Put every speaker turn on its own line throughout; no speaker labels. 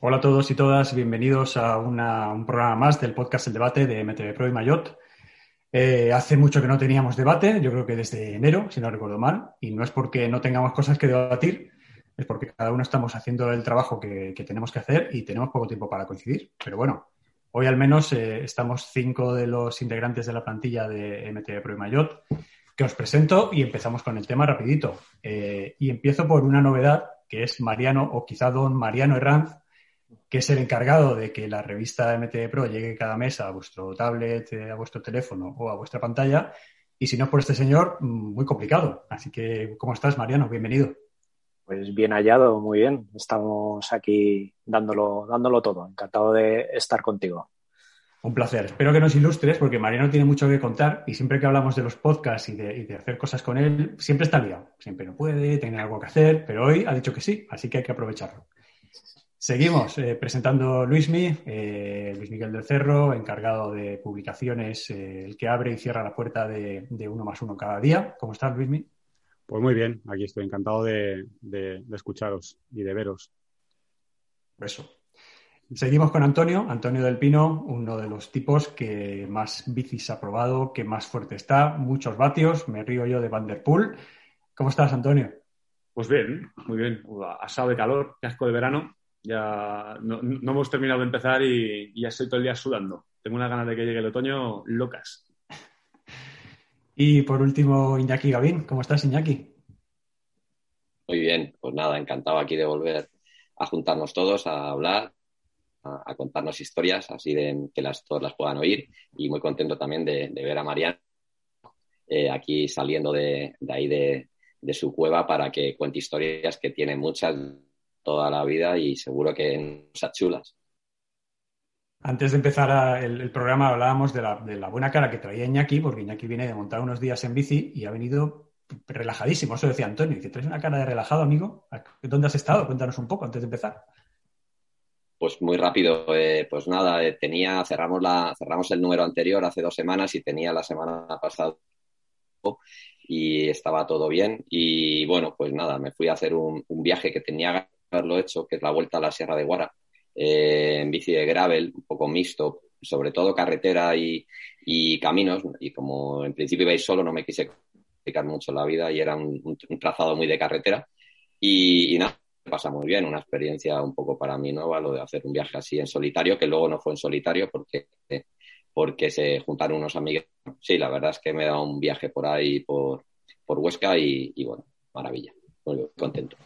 Hola a todos y todas, bienvenidos a un programa más del podcast El Debate de MTV Pro y Mayot. Eh, hace mucho que no teníamos debate, yo creo que desde enero, si no recuerdo mal, y no es porque no tengamos cosas que debatir, es porque cada uno estamos haciendo el trabajo que, tenemos que hacer y tenemos poco tiempo para coincidir. Pero bueno, hoy al menos eh, estamos cinco de los integrantes de la plantilla de MTV Pro y Mayot que os presento y empezamos con el tema rapidito. Eh, y empiezo por una novedad que es Mariano, o quizá don Mariano Herranz, que es el encargado de que la revista MTV Pro llegue cada mes a vuestro tablet, eh, a vuestro teléfono o a vuestra pantalla. Y si no por este señor, mm, muy complicado. Así que, ¿cómo estás, Mariano? Bienvenido.
Pues bien hallado, muy bien. Estamos aquí dándolo, dándolo todo. Encantado de estar contigo.
Un placer. Espero que nos ilustres porque Mariano tiene mucho que contar y siempre que hablamos de los podcasts y de, y de, hacer cosas con él, siempre está liado. Siempre no puede, tiene algo que hacer, pero hoy ha dicho que sí, así que hay que aprovecharlo. Seguimos eh, presentando Luismi, eh, Luis Miguel del Cerro, encargado de publicaciones, eh, el que abre y cierra la puerta de, uno más uno cada día. ¿Cómo estás, Luismi?
Pues muy bien, aquí estoy encantado de, escucharos y de veros.
Eso. Seguimos con Antonio, Antonio del Pino, uno de los tipos que más bicis ha probado, que más fuerte está, muchos vatios, me río yo de Vanderpool. ¿Cómo estás, Antonio?
Pues bien, muy bien. Asado de calor, casco de verano, ya no, hemos terminado de empezar y, ya estoy todo el día sudando. Tengo unas ganas de que llegue el otoño locas.
Y por último, Iñaki Gavín. ¿Cómo estás, Iñaki?
Muy bien, pues nada, encantado aquí de volver a juntarnos todos, a hablar, a, contarnos historias, así de que las, todos las puedan oír. Y muy contento también de, ver a Mariana eh, aquí saliendo de, ahí de, de, su cueva para que cuente historias que tiene muchas toda la vida y seguro que en cosas chulas.
Antes de empezar el, programa hablábamos de la, buena cara que traía Iñaki, porque Iñaki viene de montar unos días en bici y ha venido relajadísimo. Eso decía Antonio. Dice, ¿traes una cara de relajado, amigo? ¿Dónde has estado? Cuéntanos un poco antes de empezar.
Pues muy rápido, eh, pues nada, eh, tenía, cerramos la, cerramos el número anterior hace dos semanas y tenía la semana pasada y estaba todo bien. Y bueno, pues nada, me fui a hacer un, un viaje que tenía haberlo hecho, que es la vuelta a la Sierra de Guara, eh, en bici de gravel, un poco mixto, sobre todo carretera y, caminos. Y como en principio iba solo, no me quise complicar mucho la vida y era un, trazado muy de carretera. Y, nada, pasa muy bien, una experiencia un poco para mí nueva, lo de hacer un viaje así en solitario, que luego no fue en solitario porque, porque se juntaron unos amigos. Sí, la verdad es que me he dado un viaje por ahí, por, por Huesca y, y bueno, maravilla, muy contento.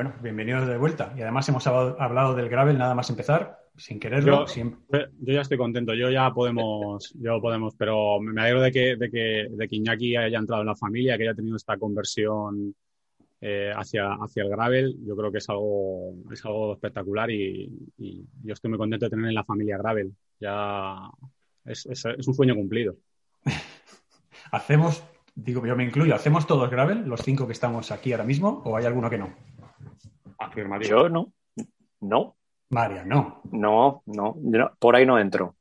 Bueno, bienvenidos de vuelta. Y además hemos hablado del gravel nada más empezar, sin quererlo.
Yo, yo ya estoy contento, yo ya podemos, yo podemos, pero me alegro de que, de que, de que Iñaki haya entrado en la familia, que haya tenido esta conversión eh, hacia, hacia el gravel. Yo creo que es algo, es algo espectacular y, yo estoy muy contento de tener en la familia gravel. Ya es, es un sueño cumplido.
Hacemos, digo, yo me incluyo, ¿hacemos todos gravel, los cinco que estamos aquí ahora mismo, o hay alguno que no?
Yo no. No.
María, no.
No, no. por ahí no entro.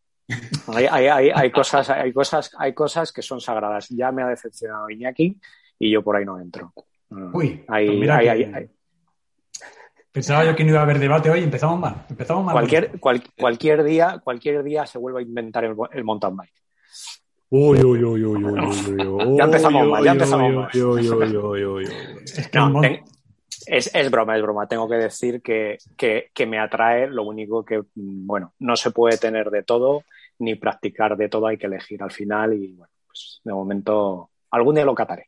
Hay, cosas, hay, cosas, hay cosas que son sagradas. Ya me ha decepcionado Iñaki y yo por ahí no entro.
Mm. Uy, pues mira Pensaba yo que no iba a haber debate hoy, empezamos mal. Empezamos mal.
Cualquier, cualquier, día, cualquier día se vuelve a inventar el, mountain bike.
Uy, uy, uy, uy, uy, uy,
Ya empezamos mal, ya empezamos mal. Es, es, broma, es broma. Tengo que decir que, que, me atrae, lo único que, bueno, no se puede tener de todo ni practicar de todo, hay que elegir al final y, bueno, pues de momento, algún día lo cataré.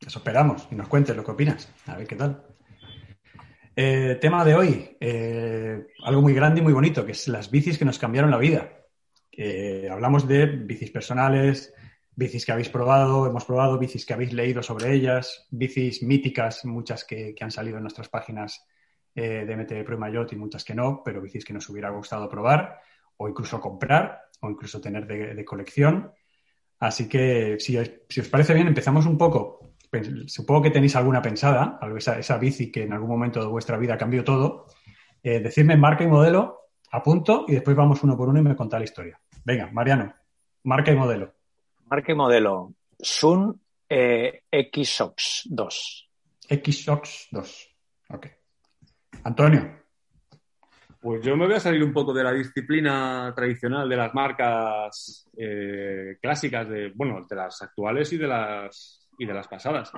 Eso esperamos y nos cuentes lo que opinas. A ver qué tal. Eh, tema de hoy, eh, algo muy grande y muy bonito, que es las bicis que nos cambiaron la vida. hablamos de bicis personales, bicis que habéis probado, hemos probado bicis que habéis leído sobre ellas, bicis míticas, muchas que, han salido en nuestras páginas eh, de MTV Pro y Mayot y muchas que no, pero bicis que nos hubiera gustado probar o incluso comprar o incluso tener de, colección. Así que si, os parece bien, empezamos un poco. Supongo que tenéis alguna pensada, esa, esa bici que en algún momento de vuestra vida cambió todo. Eh, decidme marca y modelo, apunto y después vamos uno por uno y me contáis la historia. Venga, Mariano, marca y modelo.
Marca y modelo. Sun eh, XOX 2.
XOX 2. Ok. Antonio.
Pues yo me voy a salir un poco de la disciplina tradicional de las marcas eh, clásicas, de, bueno, de las actuales y de las, y de las pasadas.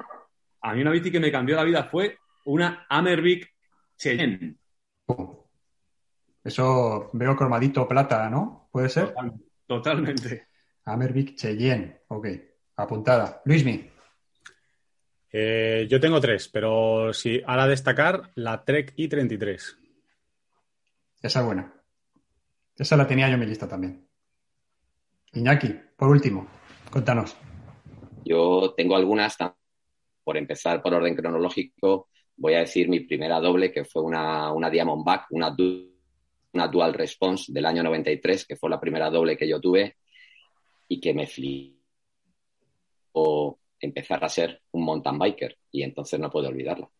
A mí una bici que me cambió la vida fue una Amervic Cheyenne.
Eso veo cromadito plata, ¿no? ¿Puede ser?
Totalmente.
Amervic Cheyenne, ok. Apuntada. Luismi.
Eh, yo tengo tres, pero si ahora destacar la Trek i33.
Esa es buena. Esa la tenía yo en mi lista también. Iñaki, por último, contanos.
Yo tengo algunas, por empezar por orden cronológico, voy a decir mi primera doble, que fue una, una Diamondback, una, una Dual Response del año 93, que fue la primera doble que yo tuve y que me flipó empezar a ser un mountain biker y entonces no puedo olvidarla.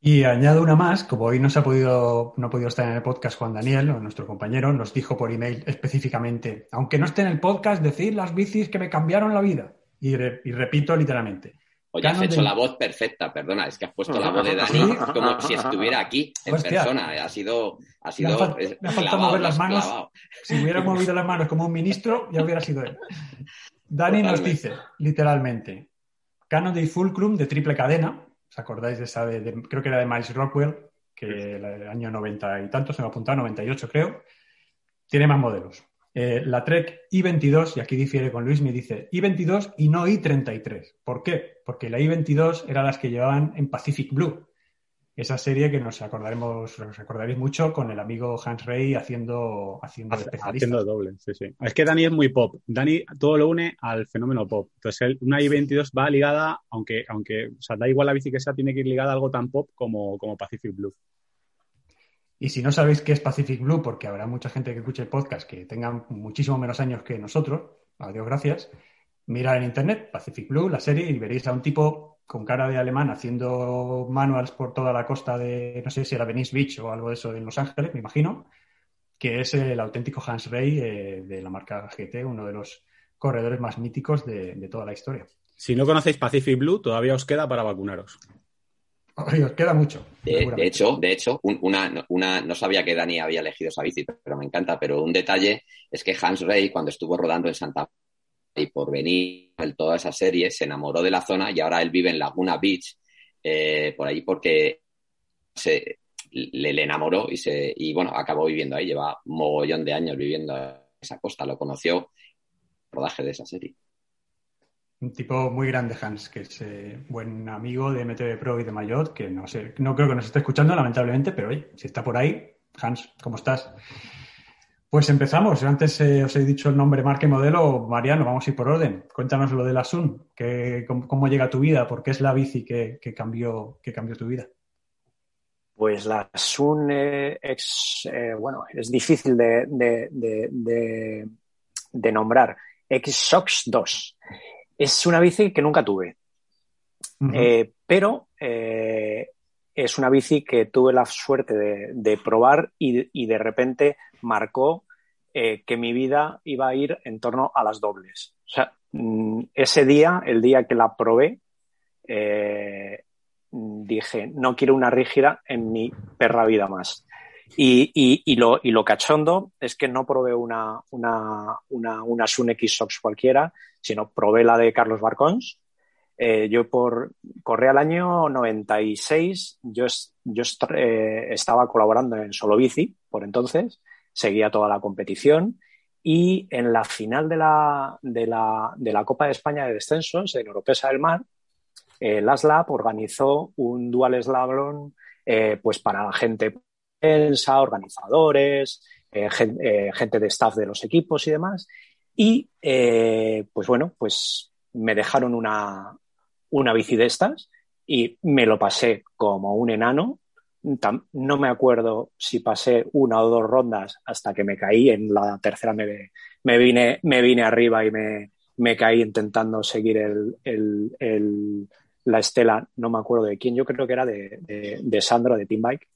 Y añado una más, como hoy no se ha podido, no ha podido estar en el podcast Juan Daniel, nuestro compañero, nos dijo por email específicamente, aunque no esté en el podcast, decir las bicis que me cambiaron la vida. Y, repito literalmente.
Oye, has hecho la voz perfecta, perdona, es que has puesto la voz de Dani como si estuviera aquí en persona. Ha sido. Ha sido
me ha, faltado mover las manos. Si hubiera movido las manos como un ministro, ya hubiera sido él. Dani nos dice, literalmente, Canon de Fulcrum de triple cadena, ¿Os acordáis de esa de, creo que era de Miles Rockwell, que el año 90 y tanto, se me ha apuntado, 98 creo, tiene más modelos. Eh, la Trek I-22, y aquí difiere con Luis, me dice I-22 y no I-33. ¿Por qué? Porque la I-22 era las que llevaban en Pacific Blue, esa serie que nos acordaremos, nos acordaréis mucho con el amigo Hans Rey haciendo, haciendo
Haciendo doble, sí, sí. Es que Dani es muy pop. Dani todo lo une al fenómeno pop. Entonces, una i22 va ligada, aunque, aunque, o sea, da igual la bici que sea, tiene que ir ligada a algo tan pop como, como Pacific Blue.
Y si no sabéis qué es Pacific Blue, porque habrá mucha gente que escuche el podcast que tengan muchísimo menos años que nosotros, adiós, gracias, mirad en internet Pacific Blue, la serie, y veréis a un tipo con cara de alemán haciendo manuals por toda la costa de, no sé si era Venice Beach o algo de eso en Los Ángeles, me imagino, que es el auténtico Hans Rey eh, de la marca GT, uno de los corredores más míticos de, toda la historia.
Si no conocéis Pacific Blue, todavía os queda para vacunaros.
Os queda mucho.
De, hecho, de hecho una, una, no sabía que Dani había elegido esa bici, pero me encanta. Pero un detalle es que Hans Rey, cuando estuvo rodando en Santa y por venir en toda esa serie se enamoró de la zona y ahora él vive en Laguna Beach, eh, por ahí porque se, le, enamoró y, se, y bueno, acabó viviendo ahí, lleva un mogollón de años viviendo en esa costa, lo conoció rodaje de esa serie.
Un tipo muy grande, Hans, que es eh, buen amigo de MTV Pro y de Mayotte, que no sé, no creo que nos esté escuchando, lamentablemente, pero oye, si está por ahí, Hans, ¿cómo estás? Pues empezamos. Antes eh, os he dicho el nombre, marca y modelo. Mariano, vamos a ir por orden. Cuéntanos lo de la Sun. cómo, llega a tu vida? ¿Por qué es la bici que, cambió, que cambió tu vida?
Pues la Sun eh, es, eh, bueno, es difícil de, nombrar. X-Sox 2. Es una bici que nunca tuve. pero es una bici que tuve la suerte de, probar y, de repente marcó eh, que mi vida iba a ir en torno a las dobles. O sea, mm, ese día, el día que la probé, eh, dije, no quiero una rígida en mi perra vida más. Y, lo, y, lo, cachondo es que no probé una, una, una, una Sun X-Sox cualquiera, sino probé la de Carlos Barcons, eh, yo por corría al año 96, yo, yo eh, estaba colaborando en Solo Bici por entonces, seguía toda la competición y en la final de la, de la, de la Copa de España de Descensos en Europesa del Mar, eh, organizó un dual slalom eh, pues para la gente prensa, organizadores, gente de staff de los equipos y demás. Y pues bueno, pues me dejaron una, una bici de estas y me lo pasé como un enano. No me acuerdo si pasé una o dos rondas hasta que me caí. En la tercera me, me, vine, me vine arriba y me, me caí intentando seguir el, la estela, no me acuerdo de quién, yo creo que era de, de, Sandro, de Team Bike.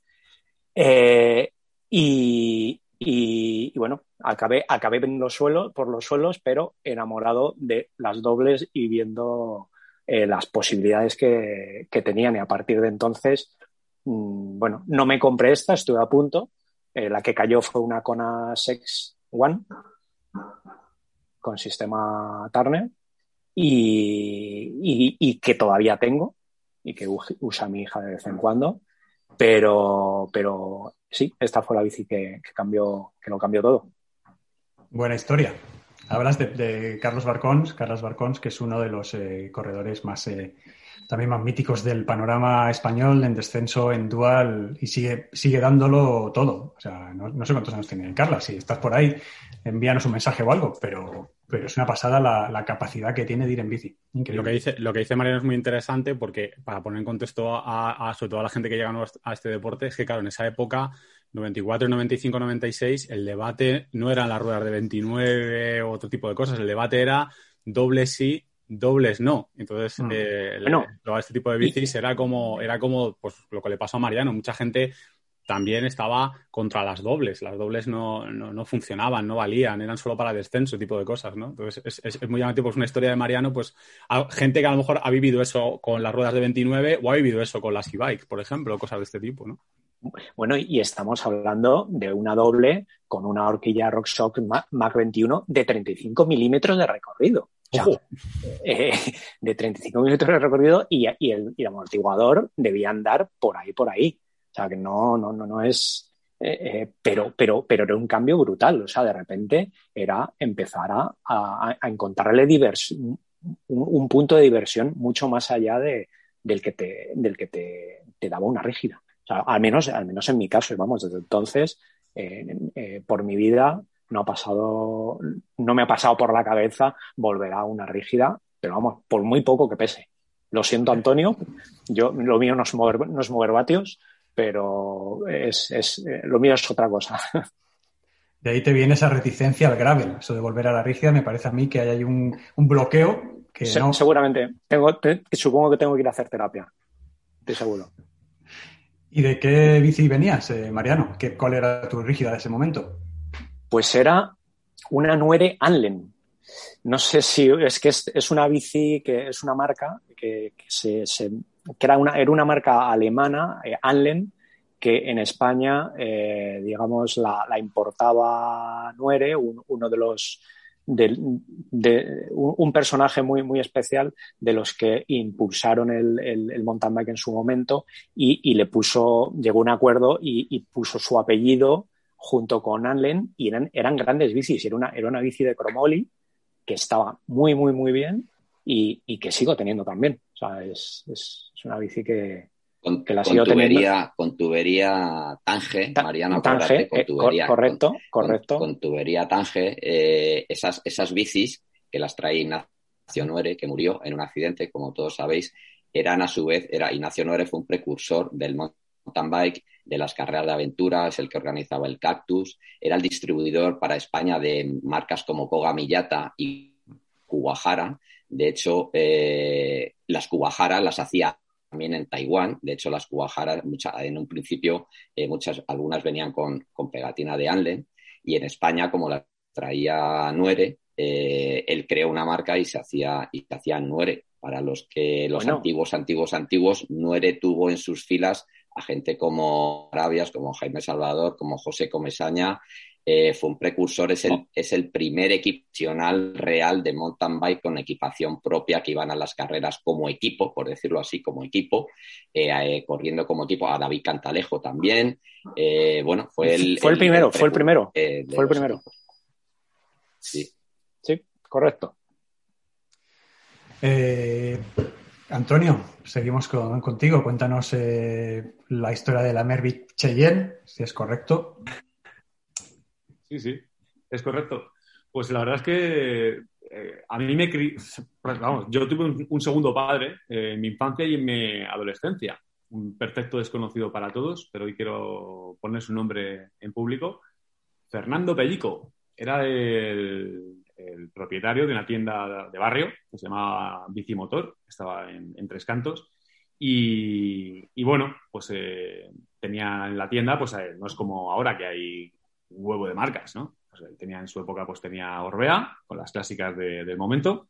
Eh, y, y, bueno, acabé, acabé por los suelos, pero enamorado de las dobles y viendo eh, las posibilidades que, tenían y a partir de entonces mm, bueno, no me compré esta, estuve a punto. Eh, la que cayó fue una Kona Sex One con sistema Turner y, que todavía tengo y que usa mi hija de vez en cuando. Pero, pero sí, esta fue la bici que, cambió, que lo cambió todo.
Buena historia. Hablas de, Carlos Barcons, Carlos Barcons, que es uno de los eh, corredores más eh, también más míticos del panorama español en descenso, en dual y sigue, sigue dándolo todo. O sea, no, sé cuántos años tiene Carla. Si estás por ahí, envíanos un mensaje o algo, pero, pero es una pasada la, capacidad que tiene de ir en bici.
Lo que, dice, lo que dice Mariano es muy interesante porque, para poner en contexto a, sobre todo a la gente que llega a este deporte, es que, claro, en esa época 94, 95, 96, el debate no eran las ruedas de 29 o otro tipo de cosas, el debate era doble sí, dobles no. Entonces, mm. eh, este tipo de bicis era como, era como pues, lo que le pasó a Mariano. Mucha gente también estaba contra las dobles. Las dobles no, no, funcionaban, no valían, eran solo para descenso, tipo de cosas, ¿no? Entonces, es, es, muy llamativo, pues una historia de Mariano, pues gente que a lo mejor ha vivido eso con las ruedas de 29 o ha vivido eso con las e-bikes, por ejemplo, cosas de este tipo, ¿no?
Bueno, y estamos hablando de una doble con una horquilla RockShox Mac 21 de 35 milímetros de recorrido. Eh, de 35 milímetros de recorrido y, el, amortiguador debía andar por ahí, por ahí. O sea, que no, no, no, no es. Eh, eh, pero, pero, pero era un cambio brutal. O sea, de repente era empezar a, encontrarle diversión, un, punto de diversión mucho más allá de, del que te, del que te, daba una rígida. O sea, al menos, al menos en mi caso, vamos, desde entonces, por mi vida, no ha pasado, no me ha pasado por la cabeza volver a una rígida, pero vamos, por muy poco que pese. Lo siento, Antonio, yo, lo mío no es mover, no es mover vatios, pero es, es, eh, lo mío es otra cosa.
De ahí te viene esa reticencia al gravel, eso de volver a la rígida, me parece a mí que hay un, un bloqueo que no...
Seguramente, tengo, supongo que tengo que ir a hacer terapia, estoy seguro.
¿Y de qué bici venías, eh, Mariano? ¿Qué, ¿Cuál era tu rígida de ese momento?
Pues era una Nuere Anlen. No sé si es que es, una bici que es una marca que, se, era, una, era una marca alemana, eh, Anlen, que en España, eh, digamos, la, importaba Nuere, uno de los un, personaje muy, muy especial de los que impulsaron el, el, mountain bike en su momento y, le puso, llegó a un acuerdo y puso su apellido junto con Anlen y eran, eran grandes bicis. Era una, era una bici de Cromoli que estaba muy, muy, muy bien y, que sigo teniendo también. O sea, es, una bici que,
con, la sigo tubería, Con tubería Tange, Mariano,
Tange, con eh, correcto, correcto.
Con, tubería Tange, eh, esas, esas bicis que las trae Ignacio Nuere, que murió en un accidente, como todos sabéis, eran a su vez, era Ignacio Nuere fue un precursor del mountain bike de las carreras de aventura, es el que organizaba el Cactus, era el distribuidor para España de marcas como Koga Miyata y Kuwahara. De hecho, eh, las Kuwahara las hacía también en Taiwán. De hecho, las Kuwahara en un principio, eh, muchas, algunas venían con, pegatina de Anlen y en España, como la traía Nuere, eh, él creó una marca y se hacía, y se hacía Nuere. Para los que los antiguos, antiguos, antiguos, Nuere tuvo en sus filas a gente como Arabias, como Jaime Salvador, como José Comesaña. Eh, fue un precursor, es el, oh. es el primer equipo real de mountain bike con equipación propia que iban a las carreras como equipo, por decirlo así, como equipo, eh, eh, corriendo como equipo. A David Cantalejo también. bueno, fue el.
Fue el, primero, fue el primero. fue el primero.
Sí.
Sí, correcto.
Antonio, seguimos contigo. Cuéntanos eh, la historia de la Mervic Cheyenne, si es correcto.
Sí, sí, es correcto. Pues la verdad es que eh, a mí me... Pues vamos, yo tuve un, segundo padre eh, en mi infancia y en mi adolescencia. Un perfecto desconocido para todos, pero hoy quiero poner su nombre en público. Fernando Pellico. Era el, propietario de una tienda de barrio que se llamaba Bicimotor, estaba en, Tres Cantos. Y, bueno, pues eh, tenía en la tienda, pues no es como ahora que hay huevo de marcas, ¿no? Tenía en su época, pues tenía Orbea, con las clásicas del momento,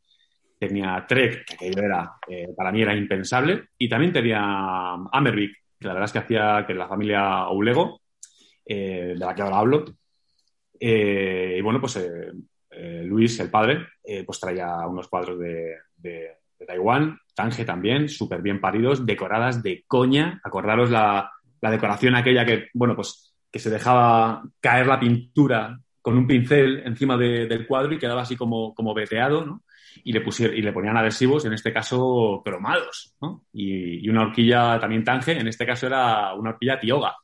tenía Trek, que era, eh, para mí era impensable, y también tenía Amervic, que la verdad es que hacía que la familia Oulego, de la que ahora hablo, y bueno, pues Luis, el padre, pues traía unos cuadros de, de Taiwán, Tange también, súper bien paridos, decoradas de coña. Acordaros la, la decoración aquella que, bueno, pues que se dejaba caer la pintura con un pincel encima del cuadro y quedaba así como, como veteado, ¿no? Y le, pusieron, y le ponían adhesivos, en este caso cromados, ¿no? Y, una horquilla también tange, en este caso era una horquilla tioga.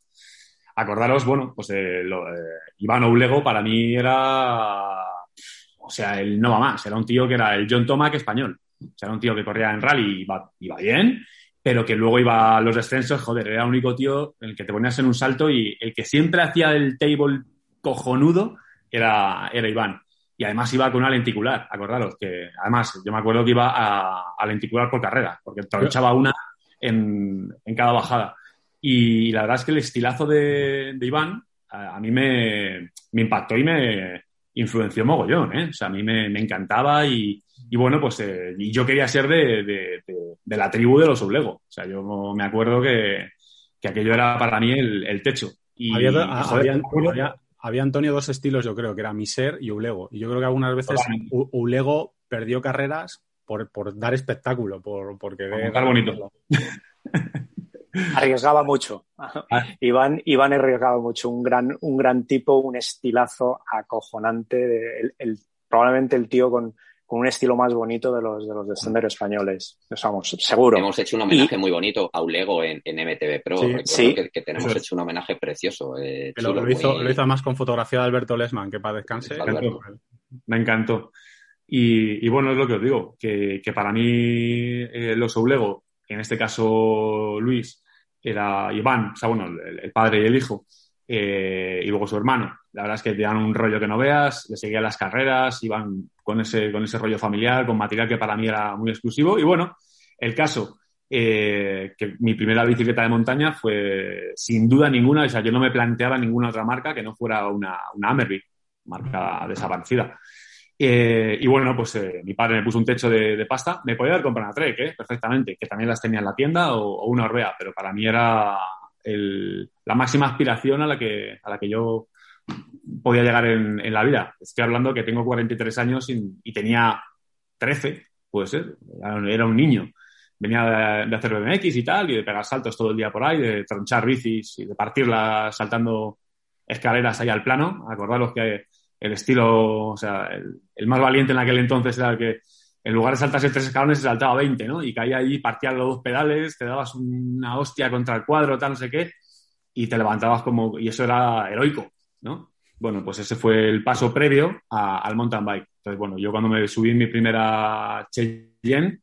Acordaros, bueno, pues eh, lo, eh, Iván Oulego para mí era, o sea, él no va más, era un tío que era el John Tomac español. O sea, era un tío que corría en rally y iba, iba bien, pero que luego iba a los descensos, joder, era el único tío en el que te ponías en un salto y el que siempre hacía el table cojonudo era, era Iván. Y además iba con una lenticular, acordaros, que además yo me acuerdo que iba a, lenticular por carrera, porque echaba una en, en, cada bajada. Y la verdad es que el estilazo de, de Iván a, mí me, me, impactó y me influenció mogollón, ¿eh? O sea, a mí me, me encantaba y, y bueno, pues eh, y yo quería ser de, de, de, la tribu de los Oblego. O sea, yo me acuerdo que, que aquello era para mí el, el techo. Y,
había, había, había, Antonio dos estilos, yo creo, que era Miser y Ulego. Y yo creo que algunas veces Ulego perdió carreras por, por dar espectáculo, por, porque...
Por bonito.
arriesgaba mucho. Ah. Iván, Iván arriesgaba mucho. Un gran, un gran tipo, un estilazo acojonante. el, el, probablemente el tío con, con un estilo más bonito de los de los descenderos españoles. Vamos, seguro.
Hemos hecho un homenaje muy bonito a Ulego en, en MTV Pro. Sí, Que, tenemos hecho un homenaje precioso.
Eh, lo, hizo, lo, hizo, más con fotografía de Alberto Lesman, que para descanse.
Me encantó. Y, y, bueno, es lo que os digo, que, que para mí eh, los Ulego, en este caso Luis, era Iván, o sea, bueno, el, el padre y el hijo, eh, y luego su hermano. La verdad es que te dan un rollo que no veas, le seguían las carreras, iban con ese, con ese rollo familiar, con material que para mí era muy exclusivo. Y bueno, el caso, eh, que mi primera bicicleta de montaña fue sin duda ninguna, o sea, yo no me planteaba ninguna otra marca que no fuera una, una Amerby, marca desaparecida. Eh, y bueno, pues mi padre me puso un techo de, pasta. Me podía haber comprado una Trek, perfectamente, que también las tenía en la tienda, o, o una Orbea, pero para mí era la máxima aspiración a la que, a la que yo podía llegar en, la vida. Estoy hablando que tengo 43 años y, tenía 13, puede ser, era un niño. Venía de, hacer BMX y tal, y de pegar saltos todo el día por ahí, de tronchar bicis y de partirlas saltando escaleras ahí al plano. Acordaros que el estilo, o sea, el, más valiente en aquel entonces era el que en lugar de saltarse tres escalones se saltaba 20, ¿no? Y caía ahí, partías los dos pedales, te dabas una hostia contra el cuadro, tal, no sé qué, y te levantabas como, y eso era heroico, ¿no? Bueno, pues ese fue el paso previo al mountain bike. Entonces, bueno, yo cuando me subí mi primera Cheyenne,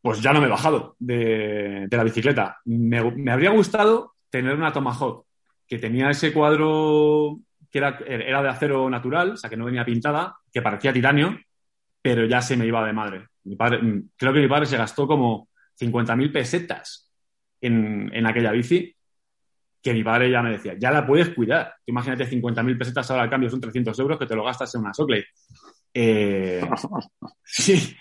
pues ya no me he bajado de, la bicicleta. Me, habría gustado tener una Tomahawk que tenía ese cuadro que era, era de acero natural, o sea, que no venía pintada, que parecía titanio, pero ya se me iba de madre. Mi padre, mm, creo que mi padre se gastó como 50.000 pesetas en, en, aquella bici, que mi padre ya me decía, ya la puedes cuidar. Imagínate 50.000 pesetas ahora al cambio son 300 euros que te lo gastas en una Sockley. Eh, sí,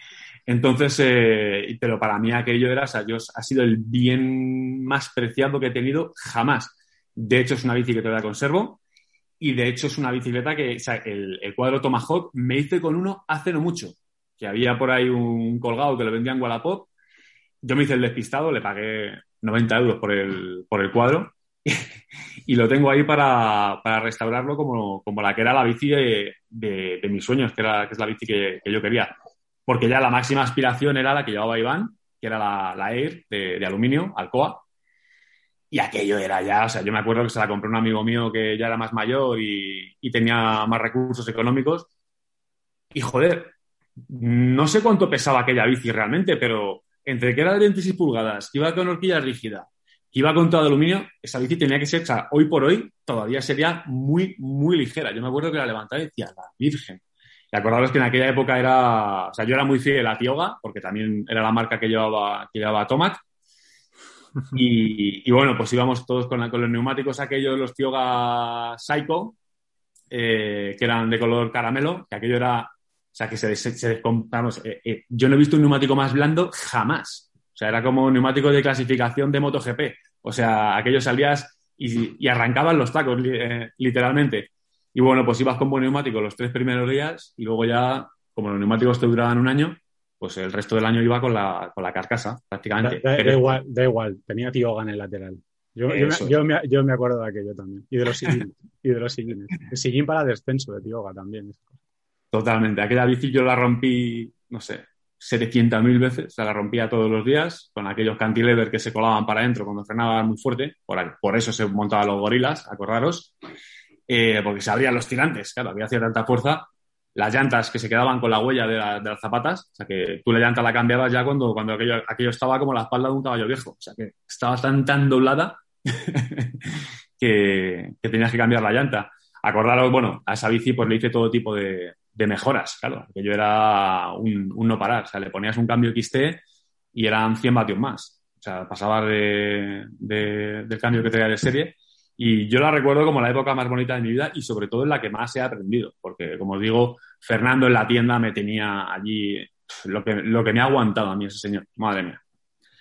entonces, eh, pero para mí aquello era, o yo, ha sido el bien más preciado que he tenido jamás. De hecho, es una bici que conservo y de hecho es una bicicleta que, el, cuadro Tomahawk me hice con uno hace no mucho, que había por ahí un colgado que lo vendía en Wallapop. Yo me hice el despistado, le pagué 90 euros por el, por el cuadro y lo tengo ahí para, para restaurarlo como, como, la que era la bici de, de, mis sueños, que, era, que es la bici que, yo quería. Porque ya la máxima aspiración era la que llevaba Iván, que era la, la Air de, aluminio, Alcoa, y aquello era ya, o sea, yo me acuerdo que se la compró un amigo mío que ya era más mayor y, tenía más recursos económicos. Y joder, no sé cuánto pesaba aquella bici realmente, pero entre que era de 26 pulgadas, que iba con horquilla rígida, iba con todo aluminio, esa bici tenía que ser, o sea, hoy por hoy todavía sería muy, muy ligera. Yo me acuerdo que la levantaba y decía, la Virgen. Y acordaros que en aquella época era, o sea, yo era muy fiel a Tioga, porque también era la marca que llevaba, que llevaba Tomac. Y, bueno, pues íbamos todos con, los neumáticos aquellos, los Tioga Psycho, eh, que eran de color caramelo, que aquello era, o sea, que se, se, vamos, eh, eh, yo no he visto un neumático más blando jamás. O sea, era como un neumático de clasificación de MotoGP. O sea, aquellos salías y, y arrancaban los tacos, eh, literalmente. Y bueno, pues ibas con buen neumático los tres primeros días y luego ya, como los neumáticos te duraban un año, pues el resto del año iba con la, con la carcasa, prácticamente.
Da, da igual, da igual, tenía tío en el lateral. Yo, yo, me, yo, me, yo, me, acuerdo de aquello también. Y de los sillines. y de los sillines. El sillín para descenso de Tioga también.
Totalmente. Aquella bici yo la rompí, no sé, 700.000 veces. O sea, la rompía todos los días con aquellos cantilever que se colaban para adentro cuando frenaba muy fuerte. Por, por eso se montaban los gorilas, acordaros. Eh, porque se abrían los tirantes. Claro, había hacía tanta fuerza. Las llantas que se quedaban con la huella de, la, de, las zapatas. O sea, que tú la llanta la cambiabas ya cuando, cuando aquello, aquello estaba como la espalda de un caballo viejo. O sea, que estaba tan, tan doblada que, que, tenías que cambiar la llanta. Acordaros, bueno, a esa bici pues le hice todo tipo de, de mejoras, claro, que yo era un, no parar, o sea, le ponías un cambio XT y eran 100 vatios más, o sea, pasaba de, de, del cambio que tenía de serie. Y yo la recuerdo como la época más bonita de mi vida y sobre todo en la que más he aprendido, porque como os digo, Fernando en la tienda me tenía allí lo que, lo que me ha aguantado a mí ese señor, madre mía.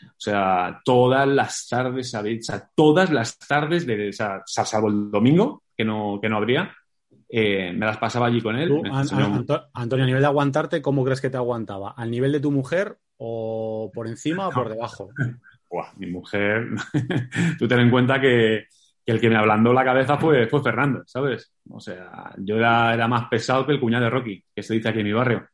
O sea, todas las tardes, o sea, todas las tardes, de, o sea, salvo el domingo, que no, que no habría, eh, me las pasaba allí con él.
Tú, an an Antonio, a nivel de aguantarte, ¿cómo crees que te aguantaba? ¿Al nivel de tu mujer o por encima o por debajo?
Buah, mi mujer, tú ten en cuenta que, que, el que me ablandó la cabeza fue, fue Fernando, ¿sabes? O sea, yo era, era, más pesado que el cuñado de Rocky, que se dice aquí en mi barrio.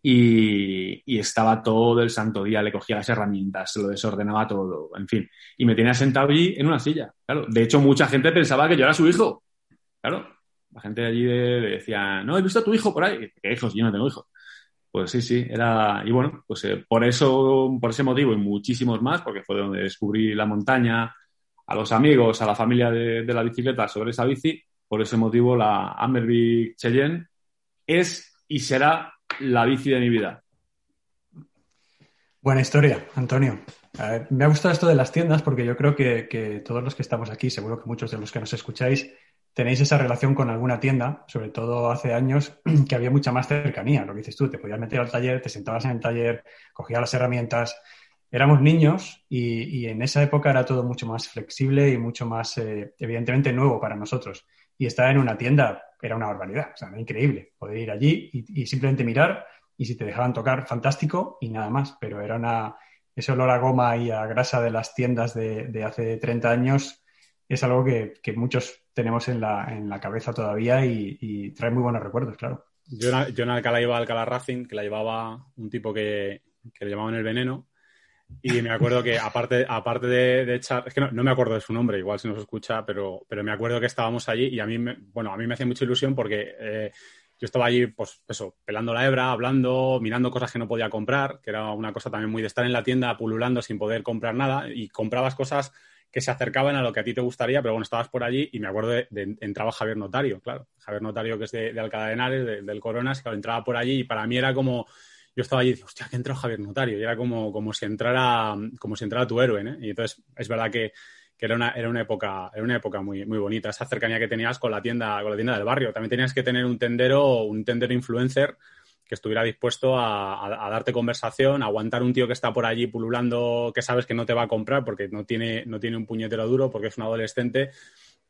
Y, y, estaba todo el santo día, le cogía las herramientas, se lo desordenaba todo, en fin. Y me tenía sentado allí en una silla, claro. De hecho, mucha gente pensaba que yo era su hijo, claro. La gente de allí de, de decía, no, he visto a tu hijo por ahí. ¿Qué hijos? Yo no tengo hijos. Pues sí, sí, era. Y bueno, pues eh, por eso, por ese motivo y muchísimos más, porque fue donde descubrí la montaña, a los amigos, a la familia de, la bicicleta sobre esa bici, por ese motivo la Amberby Cheyenne es y será la bici de mi vida.
Buena historia, Antonio. Eh, me ha gustado esto de las tiendas porque yo creo que, todos los que estamos aquí, seguro que muchos de los que nos escucháis, tenéis esa relación con alguna tienda, sobre todo hace años que había mucha más cercanía, lo dices tú, te podías meter al taller, te sentabas en el taller, cogías las herramientas. Éramos niños y, en esa época era todo mucho más flexible y mucho más, eh, evidentemente, nuevo para nosotros. Y estar en una tienda era una barbaridad, o sea, era increíble poder ir allí y, simplemente mirar y si te dejaban tocar, fantástico y nada más, pero era una, ese olor a goma y a grasa de las tiendas de, hace 30 años es algo que muchos tenemos en la, en la cabeza todavía y, y, trae muy buenos recuerdos, claro.
Yo, yo en Alcalá iba a Alcalá Racing, que la llevaba un tipo que, que le llamaban el veneno. Y me acuerdo que, aparte, aparte de, de echar, es que no, no, me acuerdo de su nombre, igual si nos escucha, pero, pero me acuerdo que estábamos allí y a mí, me, bueno, a mí me hacía mucha ilusión porque eh, yo estaba allí, pues, eso, pelando la hebra, hablando, mirando cosas que no podía comprar, que era una cosa también muy de estar en la tienda pululando sin poder comprar nada y comprabas cosas que se acercaban a lo que a ti te gustaría, pero bueno, estabas por allí y me acuerdo de, de entraba Javier Notario, claro. Javier Notario, que es de, de Alcalá de Henares, de, del Coronas, claro, entraba por allí y para mí era como, yo estaba allí y decía, hostia, que entró Javier Notario. Y era como, como si entrara, como si entrara tu héroe, ¿eh? Y entonces es verdad que, que era, una, era una época, era una época muy, muy bonita, esa cercanía que tenías con la tienda, con la tienda del barrio. También tenías que tener un tendero, un tendero influencer que estuviera dispuesto a, darte conversación, aguantar un tío que está por allí pululando, que sabes que no te va a comprar porque no tiene, no tiene un puñetero duro, porque es un adolescente,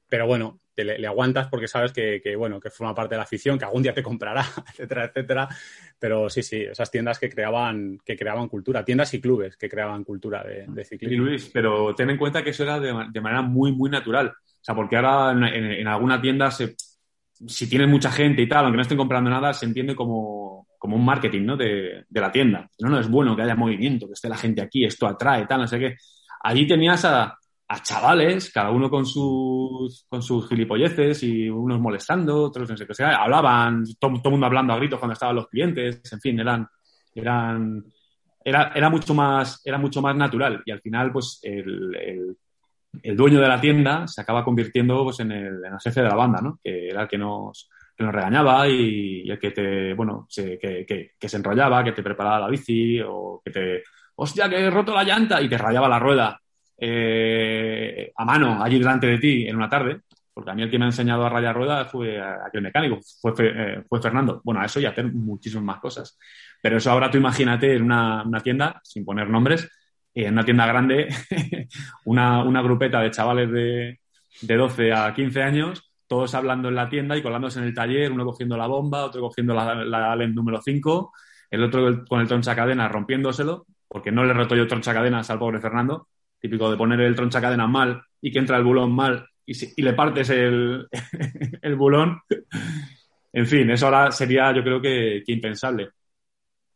pero bueno, te le, aguantas porque sabes que, que, bueno, que forma parte de la afición, que algún día te comprará, etcétera, etcétera. Pero sí, sí, esas tiendas que creaban, que creaban cultura, tiendas y clubes que creaban cultura de, de ciclismo.
Sí, Luis, pero ten en cuenta que eso era de, manera muy, muy natural. O sea, porque ahora en, en, en alguna tienda se, si tienes mucha gente y tal, aunque no estén comprando nada, se entiende como, como un marketing ¿no? de, de, la tienda. No, no es bueno que haya movimiento, que esté la gente aquí, esto atrae, tal, no sé qué. Allí tenías a, a chavales, cada uno con sus, con sus gilipolleces y unos molestando, otros no sé qué, o sea, hablaban, todo, el mundo hablando a gritos cuando estaban los clientes, en fin, eran, eran, era, era, mucho más, era mucho más natural y al final, pues, el, el el dueño de la tienda se acaba convirtiendo pues, en, el, en el jefe de la banda, ¿no? Que era el que nos, que nos regañaba y, el que te, bueno, se, que, que, se enrollaba, que te preparaba la bici o que te, hostia, que he roto la llanta y te rayaba la rueda eh, a mano allí delante de ti en una tarde. Porque a mí el que me ha enseñado a rayar ruedas fue aquel mecánico, fue, eh, fue Fernando. Bueno, a eso y a hacer muchísimas más cosas. Pero eso ahora tú imagínate en una, una tienda, sin poner nombres, y en una tienda grande, una, una grupeta de chavales de, de 12 a 15 años, todos hablando en la tienda y colándose en el taller, uno cogiendo la bomba, otro cogiendo la, la lente número 5, el otro con el tronchacadena rompiéndoselo, porque no le roto yo tronchacadenas al pobre Fernando, típico de poner el tronchacadena mal y que entra el bulón mal y, le partes el, bulón. En fin, eso ahora sería yo creo que, que, impensable.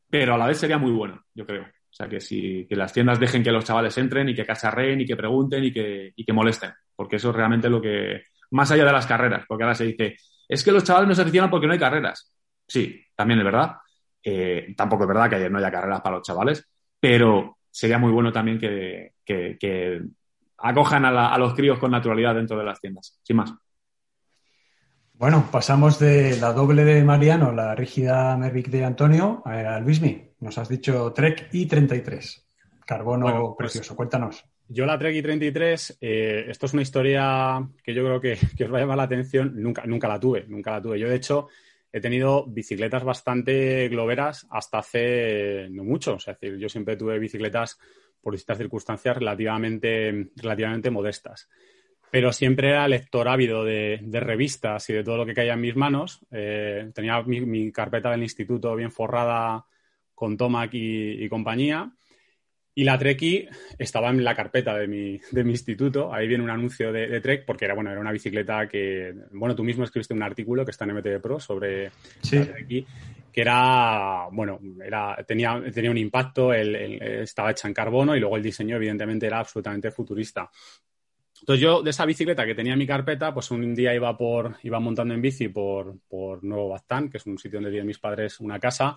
Pero a la vez sería muy bueno, yo creo. O sea, que, si, que las tiendas dejen que los chavales entren y que cacharreen y que pregunten y que, y que molesten. Porque eso es realmente lo que, más allá de las carreras, porque ahora se dice, es que los chavales no se aficionan porque no hay carreras. Sí, también es verdad. Eh, tampoco es verdad que no haya carreras para los chavales, pero sería muy bueno también que, que, que acojan a, la, a, los críos con naturalidad dentro de las tiendas, sin más.
Bueno, pasamos de la doble de Mariano, la rígida Mervic de Antonio, a Luismi. Nos has dicho Trek I33. Carbono bueno, pues, precioso. Cuéntanos.
Yo la Trek I33, eh, esto es una historia que yo creo que, que, os va a llamar la atención. Nunca, nunca la tuve, nunca la tuve. Yo, de hecho, he tenido bicicletas bastante globeras hasta hace no mucho. O sea, es decir, yo siempre tuve bicicletas por distintas circunstancias relativamente, relativamente modestas. Pero siempre era lector ávido de, de, revistas y de todo lo que caía en mis manos. Eh, tenía mi, mi, carpeta del instituto bien forrada con Tomac y, y compañía. Y la Treki estaba en la carpeta de mi, de mi instituto. Ahí viene un anuncio de, de, Trek, porque era, bueno, era una bicicleta que. Bueno, tú mismo escribiste un artículo que está en MTV Pro sobre
sí.
la Treki, que era. Bueno, era, tenía, tenía un impacto, el, el, estaba hecha en carbono y luego el diseño, evidentemente, era absolutamente futurista. Entonces yo de esa bicicleta que tenía en mi carpeta, pues un día iba por iba montando en bici por, por Nuevo Baztán, que es un sitio donde viven mis padres una casa,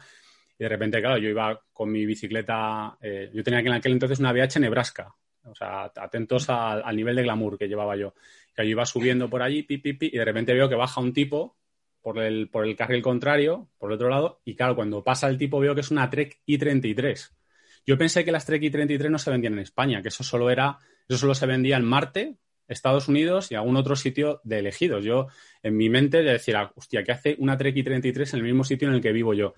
y de repente, claro, yo iba con mi bicicleta, eh, yo tenía en aquel entonces una VH Nebraska, o sea, atentos al nivel de glamour que llevaba yo. Que yo iba subiendo por allí, pi, pi, pi, y de repente veo que baja un tipo por el, por el carril contrario, por el otro lado, y claro, cuando pasa el tipo veo que es una Trek I33. Yo pensé que las Trek I33 no se vendían en España, que eso solo era, eso solo se vendía en Marte, Estados Unidos y algún otro sitio de elegidos. Yo, en mi mente, de decir, hostia, ¿qué hace una Trek I33 en el mismo sitio en el que vivo yo?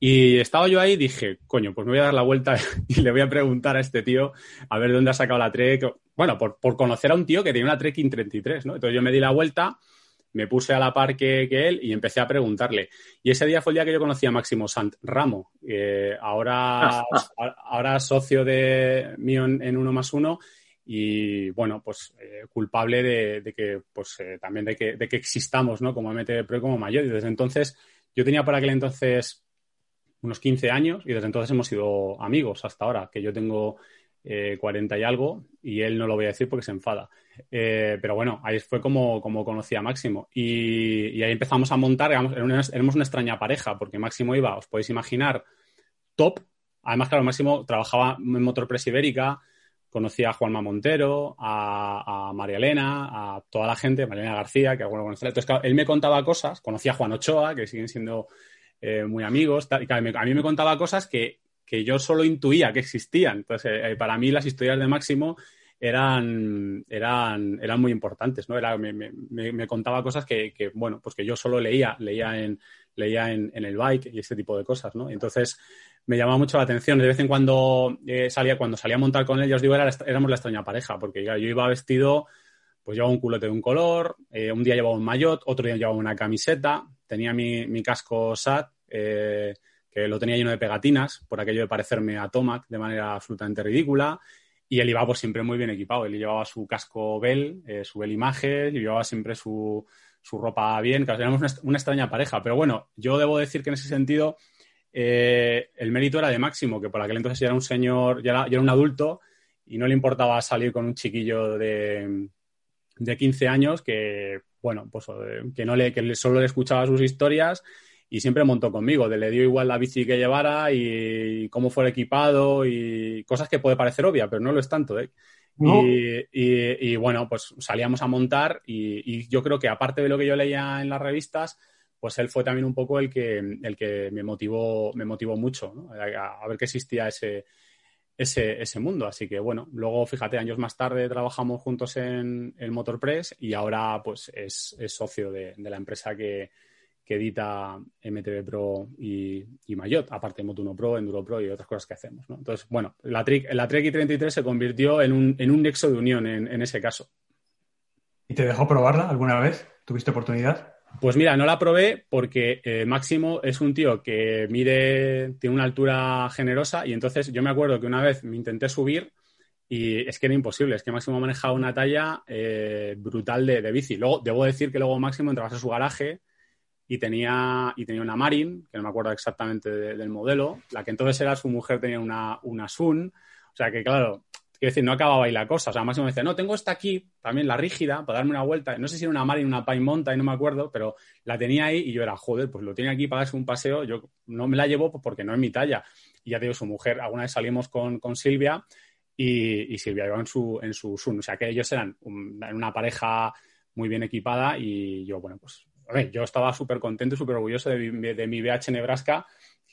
Y estaba yo ahí y dije, coño, pues me voy a dar la vuelta y le voy a preguntar a este tío a ver dónde ha sacado la Trek. Bueno, por, por conocer a un tío que tenía una Trek in 33, ¿no? Entonces yo me di la vuelta, me puse a la par que, que, él y empecé a preguntarle. Y ese día fue el día que yo conocí a Máximo Sant Ramo, eh, ahora, ahora socio de mío en, en uno más uno y bueno, pues eh, culpable de, de, que, pues eh, también de que, de que existamos, ¿no? Como MTV Pro y como mayor. Y desde entonces, yo tenía por aquel entonces unos 15 años y desde entonces hemos sido amigos hasta ahora, que yo tengo eh, 40 y algo y él no lo voy a decir porque se enfada. Eh, pero bueno, ahí fue como, como conocí a Máximo y, ahí empezamos a montar, éramos una, éramos una extraña pareja porque Máximo iba, os podéis imaginar, top. Además, claro, Máximo trabajaba en Motorpress Ibérica, conocía a Juanma Montero, a, María Elena, a toda la gente, María Elena García, que alguno conocerá. Entonces, claro, él me contaba cosas, conocía a Juan Ochoa, que siguen siendo eh, muy amigos, a mí me contaba cosas que, que yo solo intuía que existían. Entonces, eh, para mí las historias de Máximo eran, eran, eran muy importantes, ¿no? Era, me, me, me, contaba cosas que, que, bueno, pues que yo solo leía, leía en, leía en, en, el bike y este tipo de cosas, ¿no? Entonces, me llamaba mucho la atención. De vez en cuando eh, salía, cuando salía a montar con él, os digo, era, éramos la extraña pareja, porque ya, yo iba vestido, pues llevaba un culote de un color, eh, un día llevaba un maillot, otro día llevaba una camiseta, tenía mi, mi casco SAT, eh, que lo tenía lleno de pegatinas, por aquello de parecerme a Tomac de manera absolutamente ridícula. Y él iba pues siempre muy bien equipado. Él llevaba su casco Bell, eh, su Bell Images, y llevaba siempre su, su ropa bien. Claro, éramos una, una, extraña pareja. Pero bueno, yo debo decir que en ese sentido eh, el mérito era de Máximo, que por aquel entonces ya era un señor, ya era, ya era un adulto y no le importaba salir con un chiquillo de, de 15 años que, bueno, pues que, no le, que solo le escuchaba sus historias y siempre montó conmigo, de le dio igual la bici que llevara y cómo fuera equipado y cosas que puede parecer obvia, pero no lo es tanto, ¿eh? No. Y, y, y, bueno, pues salíamos a montar y, y, yo creo que aparte de lo que yo leía en las revistas, pues él fue también un poco el que, el que me motivó, me motivó mucho ¿no? a, a, ver que existía ese, ese, ese, mundo. Así que bueno, luego fíjate, años más tarde trabajamos juntos en el Motorpress y ahora pues es, socio de, la empresa que, edita MTV Pro y, y Mayotte, aparte de Moto1 Pro, Enduro Pro y otras cosas que hacemos. Entonces, bueno, la, la Trek i33 se convirtió en un, en un nexo de unión en, en, ese caso.
¿Y te dejó probarla alguna vez? ¿Tuviste oportunidad?
Pues mira, no la probé porque eh, Máximo es un tío que mide, tiene una altura generosa y entonces yo me acuerdo que una vez me intenté subir y es que era imposible, es que Máximo manejaba una talla eh, brutal de, de, bici. Luego, debo decir que luego Máximo entraba a su garaje y tenía, y tenía una Marin, que no me acuerdo exactamente de, del modelo, la que entonces era su mujer tenía una, una Sun, o sea que claro, quiero decir, no acababa ahí la cosa, o sea, Máximo me decía, no, tengo esta aquí, también la rígida, para darme una vuelta, no sé si era una Marin, una Pine Monta, y no me acuerdo, pero la tenía ahí y yo era, joder, pues lo tiene aquí para darse un paseo, yo no me la llevo porque no es mi talla, y ya digo, su mujer, alguna vez salimos con, con Silvia, y, y, Silvia iba en su, en su Sun, o sea que ellos eran un, una pareja muy bien equipada y yo, bueno, pues yo estaba súper contento y súper orgulloso de de mi BH Nebraska,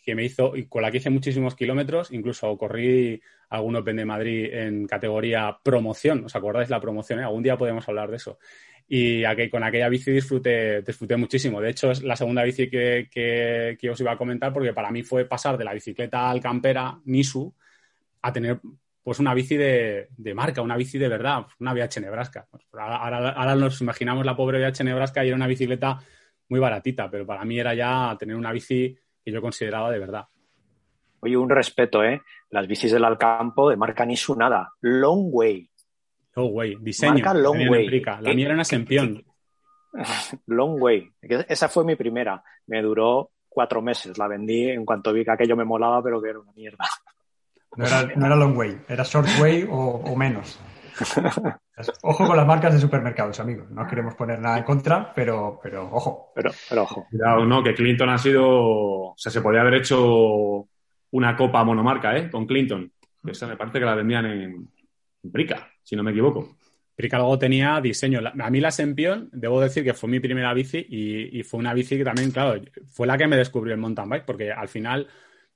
que me hizo, y con la que hice muchísimos kilómetros, incluso corrí algún Open de Madrid en categoría promoción, ¿os acordáis la promoción? Eh? Algún día podemos hablar de eso. Y con aquella bici disfruté, disfruté muchísimo. De hecho, es la segunda bici que, que, os iba a comentar porque para mí fue pasar de la bicicleta al campera Nisu a tener pues una bici de, de, marca, una bici de verdad, una VH Nebraska. Ahora, ahora, ahora, nos imaginamos la pobre VH Nebraska y era una bicicleta muy baratita, pero para mí era ya tener una bici que yo consideraba de verdad.
Oye, un respeto, ¿eh? Las bicis del Alcampo de marca ni su nada. Long Way.
Long Way, diseño.
Marca Long Way.
La mía era una Sempión.
Long Way. Esa fue mi primera. Me duró cuatro meses. La vendí en cuanto vi que aquello me molaba, pero que era una mierda.
No era, no era long way, era short way o, o menos. Ojo con las marcas de supermercados, amigos. No queremos poner nada en contra, pero, pero ojo.
Pero, pero ojo.
Cuidado, no, que Clinton ha sido. O sea, se podía haber hecho una copa monomarca, ¿eh? Con Clinton. Esa me parece que la vendían en, en Prica, si no me equivoco.
Prica luego tenía diseño. A mí la Sempion, debo decir que fue mi primera bici y, y, fue una bici que también, claro, fue la que me descubrió el mountain bike, porque al final